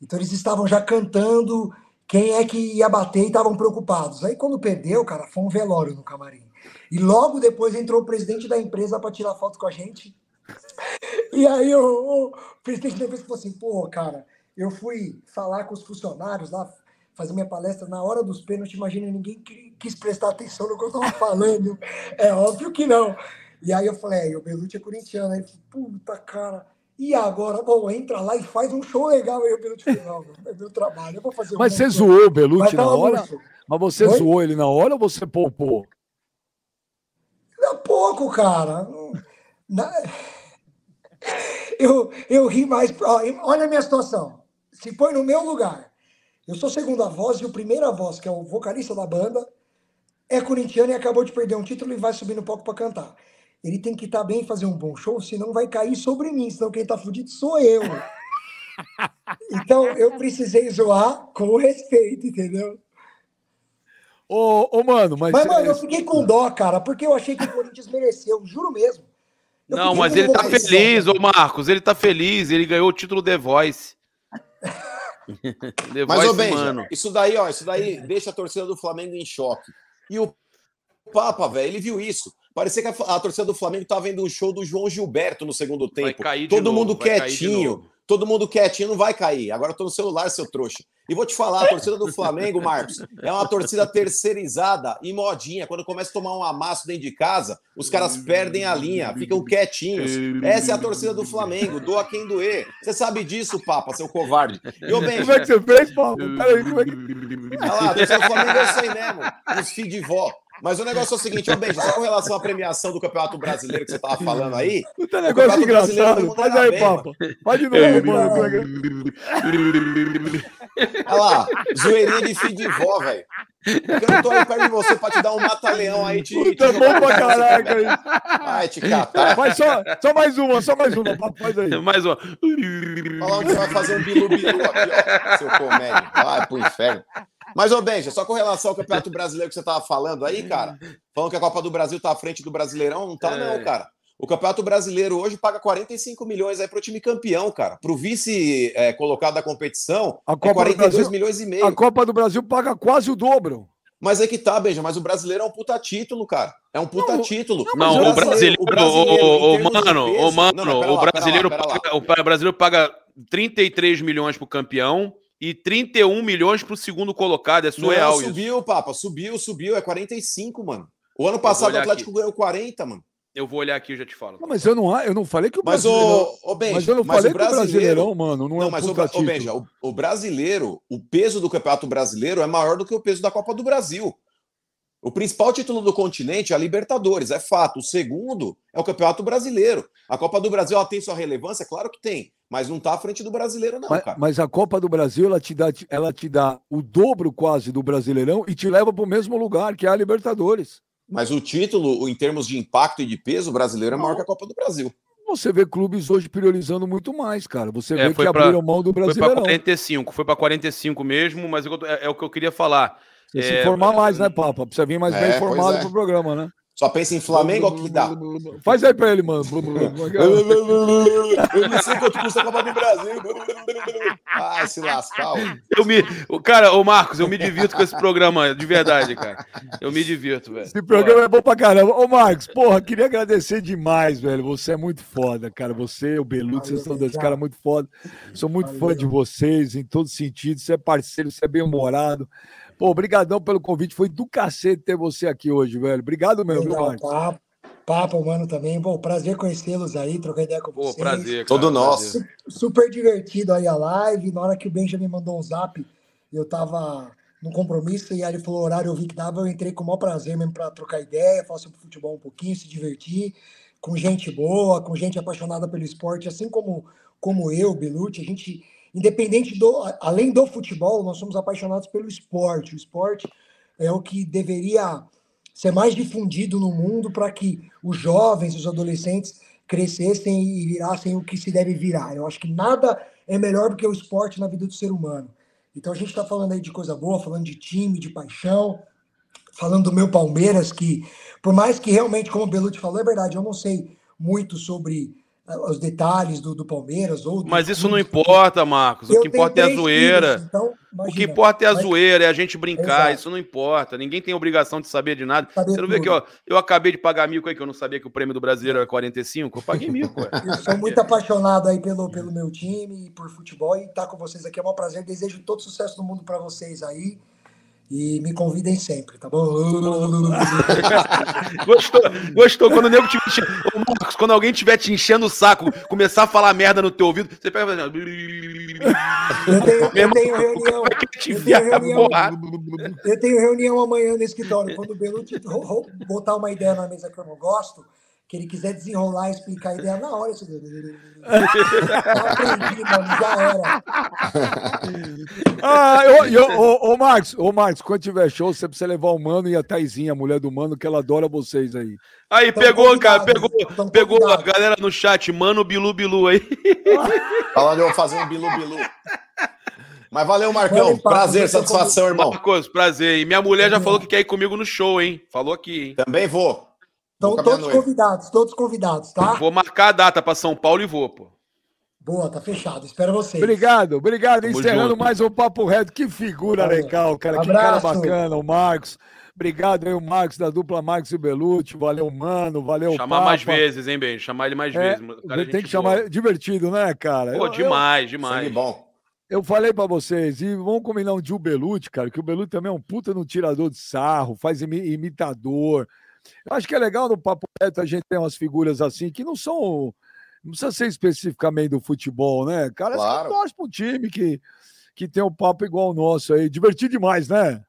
Então eles estavam já cantando quem é que ia bater e estavam preocupados. Aí quando perdeu, cara, foi um velório no camarim. E logo depois entrou o presidente da empresa para tirar foto com a gente. E aí o, o presidente da empresa falou assim: pô, cara, eu fui falar com os funcionários lá, fazer minha palestra na hora dos pênaltis, imagina, ninguém quis prestar atenção no que eu tava falando. É óbvio que não. E aí eu falei, é, o Belucci é corintiano. Aí ele falou, puta, cara. E agora? Bom, entra lá e faz um show legal. Aí o Belucci não, é meu trabalho, eu vou fazer Mas um você zoou o Belucci na hora? Mas você Oi? zoou ele na hora ou você poupou? É pouco, cara. Na... Eu, eu ri mais. Olha a minha situação. Se põe no meu lugar. Eu sou segunda voz e o primeira voz, que é o vocalista da banda, é corintiano e acabou de perder um título e vai subir no palco para cantar. Ele tem que estar tá bem fazer um bom show, senão vai cair sobre mim, senão quem tá fudido sou eu. Então eu precisei zoar com respeito, entendeu? Ô, ô, mano, mas. Mas, mano, eu fiquei com dó, cara, porque eu achei que o Corinthians mereceu, juro mesmo. Eu não, mas ele tá feliz, ô Marcos, ele tá feliz, ele ganhou o título The Voice. The mas, Voice, ô, Benja, mano. isso daí, ó, isso daí deixa a torcida do Flamengo em choque. E o Papa, velho, ele viu isso. Parecia que a, a, torcida do Flamengo tava vendo o show do João Gilberto no segundo tempo. Todo novo, mundo quietinho. Todo mundo quietinho, não vai cair. Agora eu tô no celular, seu trouxa. E vou te falar, a torcida do Flamengo, Marcos, é uma torcida terceirizada e modinha. Quando começa a tomar um amasso dentro de casa, os caras perdem a linha, ficam quietinhos. Essa é a torcida do Flamengo, doa quem doer. Você sabe disso, Papa, seu covarde. E como é que você fez, Papa? Peraí, como é que... Olha lá, a torcida do Flamengo é isso aí mesmo, os filhos de vó. Mas o negócio é o seguinte, ô Benja, só com relação à premiação do Campeonato Brasileiro que você tava falando aí. Puta negócio engraçado. Faz aí, bem, Papa. Faz de novo, mano. Olha lá, zoeirinha de filho de vó, velho. Porque eu não tô aí perto de você pra te dar um mata-leão aí. Te, Puta, te bom pra caraca aí. Vai te catar. Faz só, só mais uma, só mais uma. Papo, faz aí. Mais uma. Fala onde você vai fazer um bilu-bilu aqui, ó. Seu comédio. Vai pro inferno. Mas, ô Benja, só com relação ao Campeonato Brasileiro que você tava falando aí, cara, falando que a Copa do Brasil tá à frente do Brasileirão, não tá, é. não, cara. O Campeonato Brasileiro hoje paga 45 milhões aí pro time campeão, cara. Pro vice é, colocado da competição, a Copa é 42 Brasil, milhões e meio. A Copa do Brasil paga quase o dobro. Mas é que tá, Benja, mas o brasileiro é um puta título, cara. É um puta não, título. Não, o brasileiro, o, brasileiro, o, o, mano, o mano, não, o brasileiro, lá, paga, o brasileiro paga 33 milhões pro campeão e 31 milhões pro segundo colocado. É surreal não, subiu, isso. Papa, subiu, subiu, é 45, mano. O ano passado o Atlético aqui. ganhou 40, mano. Eu vou olhar aqui e já te falo. Não, mas eu não, eu não falei que o mas o, o Benja, mas eu não mas falei o que o brasileirão, mano, não, não é um mas o, o, Benja, o, o brasileiro, o peso do Campeonato Brasileiro é maior do que o peso da Copa do Brasil. O principal título do continente é a Libertadores, é fato. O segundo é o Campeonato Brasileiro. A Copa do Brasil ela tem sua relevância? Claro que tem, mas não está à frente do brasileiro, não, mas, cara. Mas a Copa do Brasil ela te, dá, ela te dá o dobro quase do Brasileirão e te leva para o mesmo lugar, que é a Libertadores. Mas o título, em termos de impacto e de peso, o brasileiro é maior que a Copa do Brasil. Você vê clubes hoje priorizando muito mais, cara. Você é, vê que pra, abriram mão do Brasileirão. Foi para 45, foi para 45 mesmo, mas é, é, o que eu queria falar. Você é, se informar mais, né, Papa? Precisa vir mais bem informado é. pro programa, né? Só pensa em Flamengo, o que dá? Faz aí pra ele, mano. eu não sei quanto custa a Copa do Brasil. Ai, se lascar. Eu me... Cara, ô Marcos, eu me divirto com esse programa, de verdade, cara. Eu me divirto, velho. Esse programa é bom pra caramba. Ô, Marcos, porra, queria agradecer demais, velho. Você é muito foda, cara. Você, o Beluto, vocês são dois caras muito foda. Sou muito fã de vocês em todos os sentidos. Você é parceiro, você é bem-humorado. Pô, obrigadão pelo convite. Foi do cacete ter você aqui hoje, velho. Obrigado mesmo, Legal, viu, Papo, papo, mano, também. Bom, prazer conhecê-los aí, trocar ideia com Pô, vocês. prazer. Cara, Todo nosso. Super divertido aí a live. Na hora que o Benjamin mandou um zap, eu tava num compromisso e aí ele falou horário, eu vi que dava, eu entrei com o maior prazer mesmo para trocar ideia, falar sobre futebol um pouquinho, se divertir, com gente boa, com gente apaixonada pelo esporte, assim como, como eu, Belucci, a gente independente do, além do futebol, nós somos apaixonados pelo esporte. O esporte é o que deveria ser mais difundido no mundo para que os jovens, os adolescentes crescessem e virassem o que se deve virar. Eu acho que nada é melhor do que o esporte na vida do ser humano. Então a gente está falando aí de coisa boa, falando de time, de paixão, falando do meu Palmeiras, que por mais que realmente, como o Belucci falou, é verdade, eu não sei muito sobre os detalhes do, do Palmeiras. Ou do mas isso não importa, Marcos. O que importa é a zoeira. Filhos, então, imagina, o que importa é a mas... zoeira, é a gente brincar. Exato. Isso não importa. Ninguém tem obrigação de saber de nada. Saber Você não vê que ó, eu acabei de pagar aí, que eu não sabia que o prêmio do brasileiro era 45. Eu paguei mico. eu sou muito apaixonado aí pelo, pelo meu time e por futebol. E estar tá com vocês aqui é um prazer. Desejo todo sucesso do mundo para vocês aí. E me convidem sempre, tá bom? gostou, gostou. Quando o nego te enche... Ô, Marcos, quando alguém estiver te enchendo o saco, começar a falar merda no teu ouvido, você pega e Eu tenho, eu tenho reunião. É eu, tenho reunião eu tenho reunião amanhã no escritório. Quando o Belucci botar uma ideia na mesa que eu não gosto, que ele quiser desenrolar e explicar a ideia na hora. Isso... aprendi, mano, já era. Ah, eu, eu, ô, ô, Marcos, ô, Marcos, quando tiver show, você precisa levar o Mano e a Taizinha, a mulher do Mano, que ela adora vocês aí. Aí, Tão pegou, cara, pegou, pegou a galera no chat, Mano Bilu Bilu aí. Falando, eu vou fazer um Bilu Bilu. Mas valeu, Marcão. prazer, satisfação, irmão. Marcos, prazer. E minha mulher já falou que quer ir comigo no show, hein? Falou aqui, hein? Também vou. Então, todos convidados, todos convidados, tá? Vou marcar a data para São Paulo e vou, pô. Boa, tá fechado. Espero vocês. Obrigado, obrigado. Tamo Encerrando junto. mais um Papo Reto. Que figura Valeu. legal, cara. Abraço. Que cara bacana, o Marcos. Obrigado aí, o Marcos, da dupla Marcos e Belucci. Valeu, mano. Valeu, Chamar Papa. mais vezes, hein, bem? Chamar ele mais é, vezes. Cara, tem que boa. chamar. Divertido, né, cara? Pô, eu, demais, eu... demais. Sangue bom. Eu falei para vocês, e vamos combinar um dia o Belucci, cara, que o Belucci também é um puta no tirador de sarro, faz imitador. Eu acho que é legal no Papo Reto a gente ter umas figuras assim que não são. Não precisa ser especificamente do futebol, né? Cara, claro. que torce para um time que, que tem um papo igual o nosso aí. Divertido demais, né?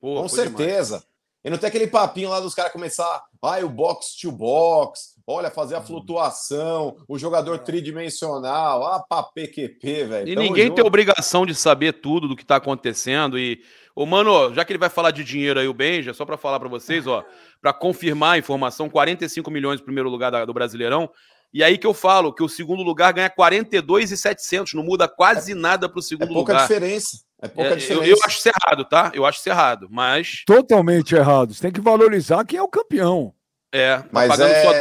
Pô, Com certeza. Demais. E não tem aquele papinho lá dos caras começar, ai, o box to box, olha, fazer a uhum. flutuação, o jogador é. tridimensional, ah, pra PQP, velho. E Tamo ninguém junto. tem obrigação de saber tudo do que tá acontecendo. E, ô, mano, já que ele vai falar de dinheiro aí, o Benja, só para falar para vocês, ó, para confirmar a informação, 45 milhões no primeiro lugar do Brasileirão. E aí que eu falo que o segundo lugar ganha 42,700, não muda quase nada para o segundo é pouca lugar. diferença. É pouca é, diferença. Eu, eu, acho isso errado, tá? Eu acho isso errado, mas. Totalmente errado. Você tem que valorizar quem é o campeão. É, tá mas é. Só...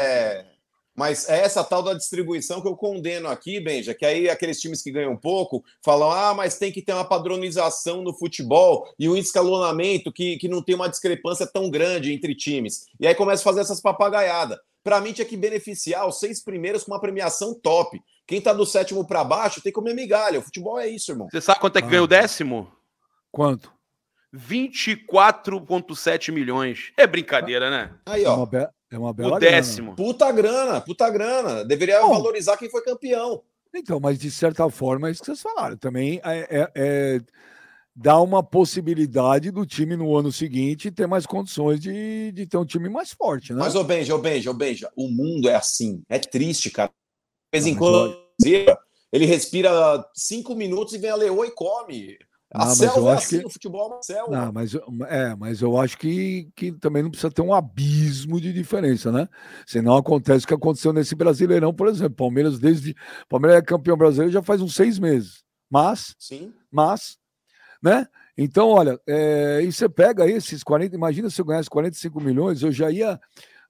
Mas é essa tal da distribuição que eu condeno aqui, Benja, que aí aqueles times que ganham pouco falam: ah, mas tem que ter uma padronização no futebol e um escalonamento que, que não tem uma discrepância tão grande entre times. E aí começa a fazer essas papagaiadas. Para mim, tinha que beneficiar os seis primeiros com uma premiação top. Quem tá do sétimo para baixo tem que comer migalha. O futebol é isso, irmão. Você sabe quanto é que ah. ganhou o décimo? Quanto? 24,7 milhões. É brincadeira, né? Aí, ó. É uma, be é uma bela O décimo. Grana. Puta grana, puta grana. Deveria Bom, valorizar quem foi campeão. Então, mas de certa forma é isso que vocês falaram. Também é, é, é dá uma possibilidade do time no ano seguinte ter mais condições de, de ter um time mais forte, né? Mas, ô Benja, ô Benja, ô Benja, o mundo é assim. É triste, cara. De vez em quando ele respira cinco minutos e vem a leoa e come. A não, selva é assim, que... no futebol é uma selva. Não, mas, é, mas eu acho que, que também não precisa ter um abismo de diferença, né? Senão acontece o que aconteceu nesse Brasileirão, por exemplo. Palmeiras, desde. Palmeiras é campeão brasileiro já faz uns seis meses. Mas. Sim. Mas. Né? Então, olha, é, e você pega esses 40, imagina se eu ganhasse 45 milhões, eu já ia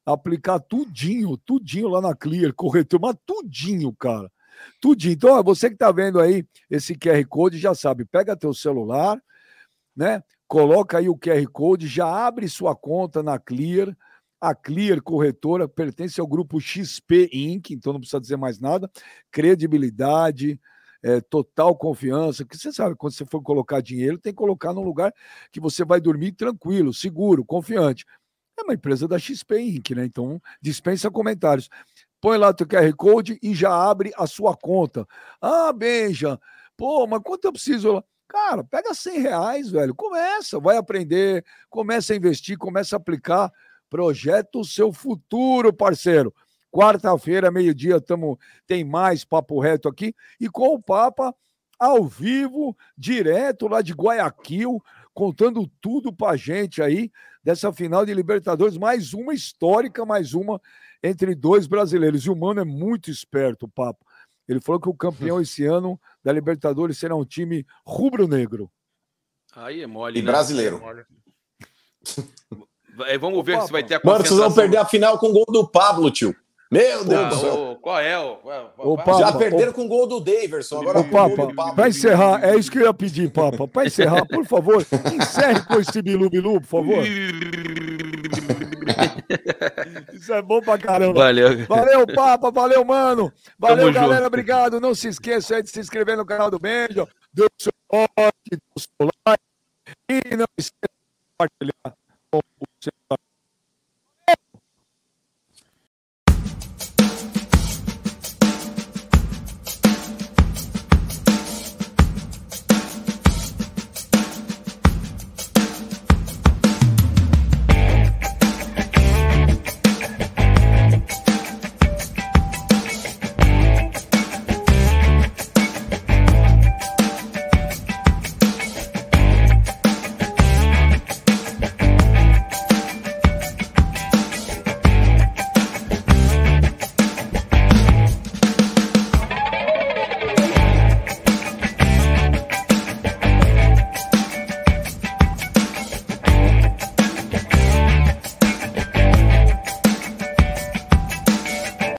aplicar tudinho, tudinho lá na Clear, corretor, mas tudinho, cara. Tudinho. Então, você que está vendo aí esse QR Code, já sabe, pega teu celular, né? Coloca aí o QR Code, já abre sua conta na Clear. A Clear Corretora pertence ao grupo XP Inc., então não precisa dizer mais nada. Credibilidade, é, total confiança, que você sabe, quando você for colocar dinheiro, tem que colocar num lugar que você vai dormir tranquilo, seguro, confiante. É uma empresa da XP Inc., né? Então, dispensa comentários. Põe lá teu QR Code e já abre a sua conta. Ah, Benja, pô, mas quanto eu preciso lá? Cara, pega 100 reais, velho. Começa, vai aprender, começa a investir, começa a aplicar. Projeta o seu futuro, parceiro. Quarta-feira, meio-dia, tem mais papo reto aqui. E com o Papa ao vivo, direto lá de Guayaquil, contando tudo pra gente aí dessa final de Libertadores, mais uma histórica, mais uma entre dois brasileiros. E o Mano é muito esperto, o papo. Ele falou que o campeão esse ano da Libertadores será um time rubro-negro. Aí é mole. E né? brasileiro. É, vamos ver se vai ter a Mano, vocês vão perder a final com o gol do Pablo, tio. Meu Deus do céu. qual é o. o Papa, Já perderam o... com o gol do Daverson. Agora o Papa, para encerrar, é isso que eu ia pedir, Papa. Para encerrar, por favor, encerre com esse bilu-bilu, por favor. Isso é bom pra caramba. Valeu. Valeu, Papa. Valeu, mano. Valeu, Tamo galera. Junto. Obrigado. Não se esqueça aí de se inscrever no canal do Benjo. Dê o seu like, dê o seu like. E não esqueça de compartilhar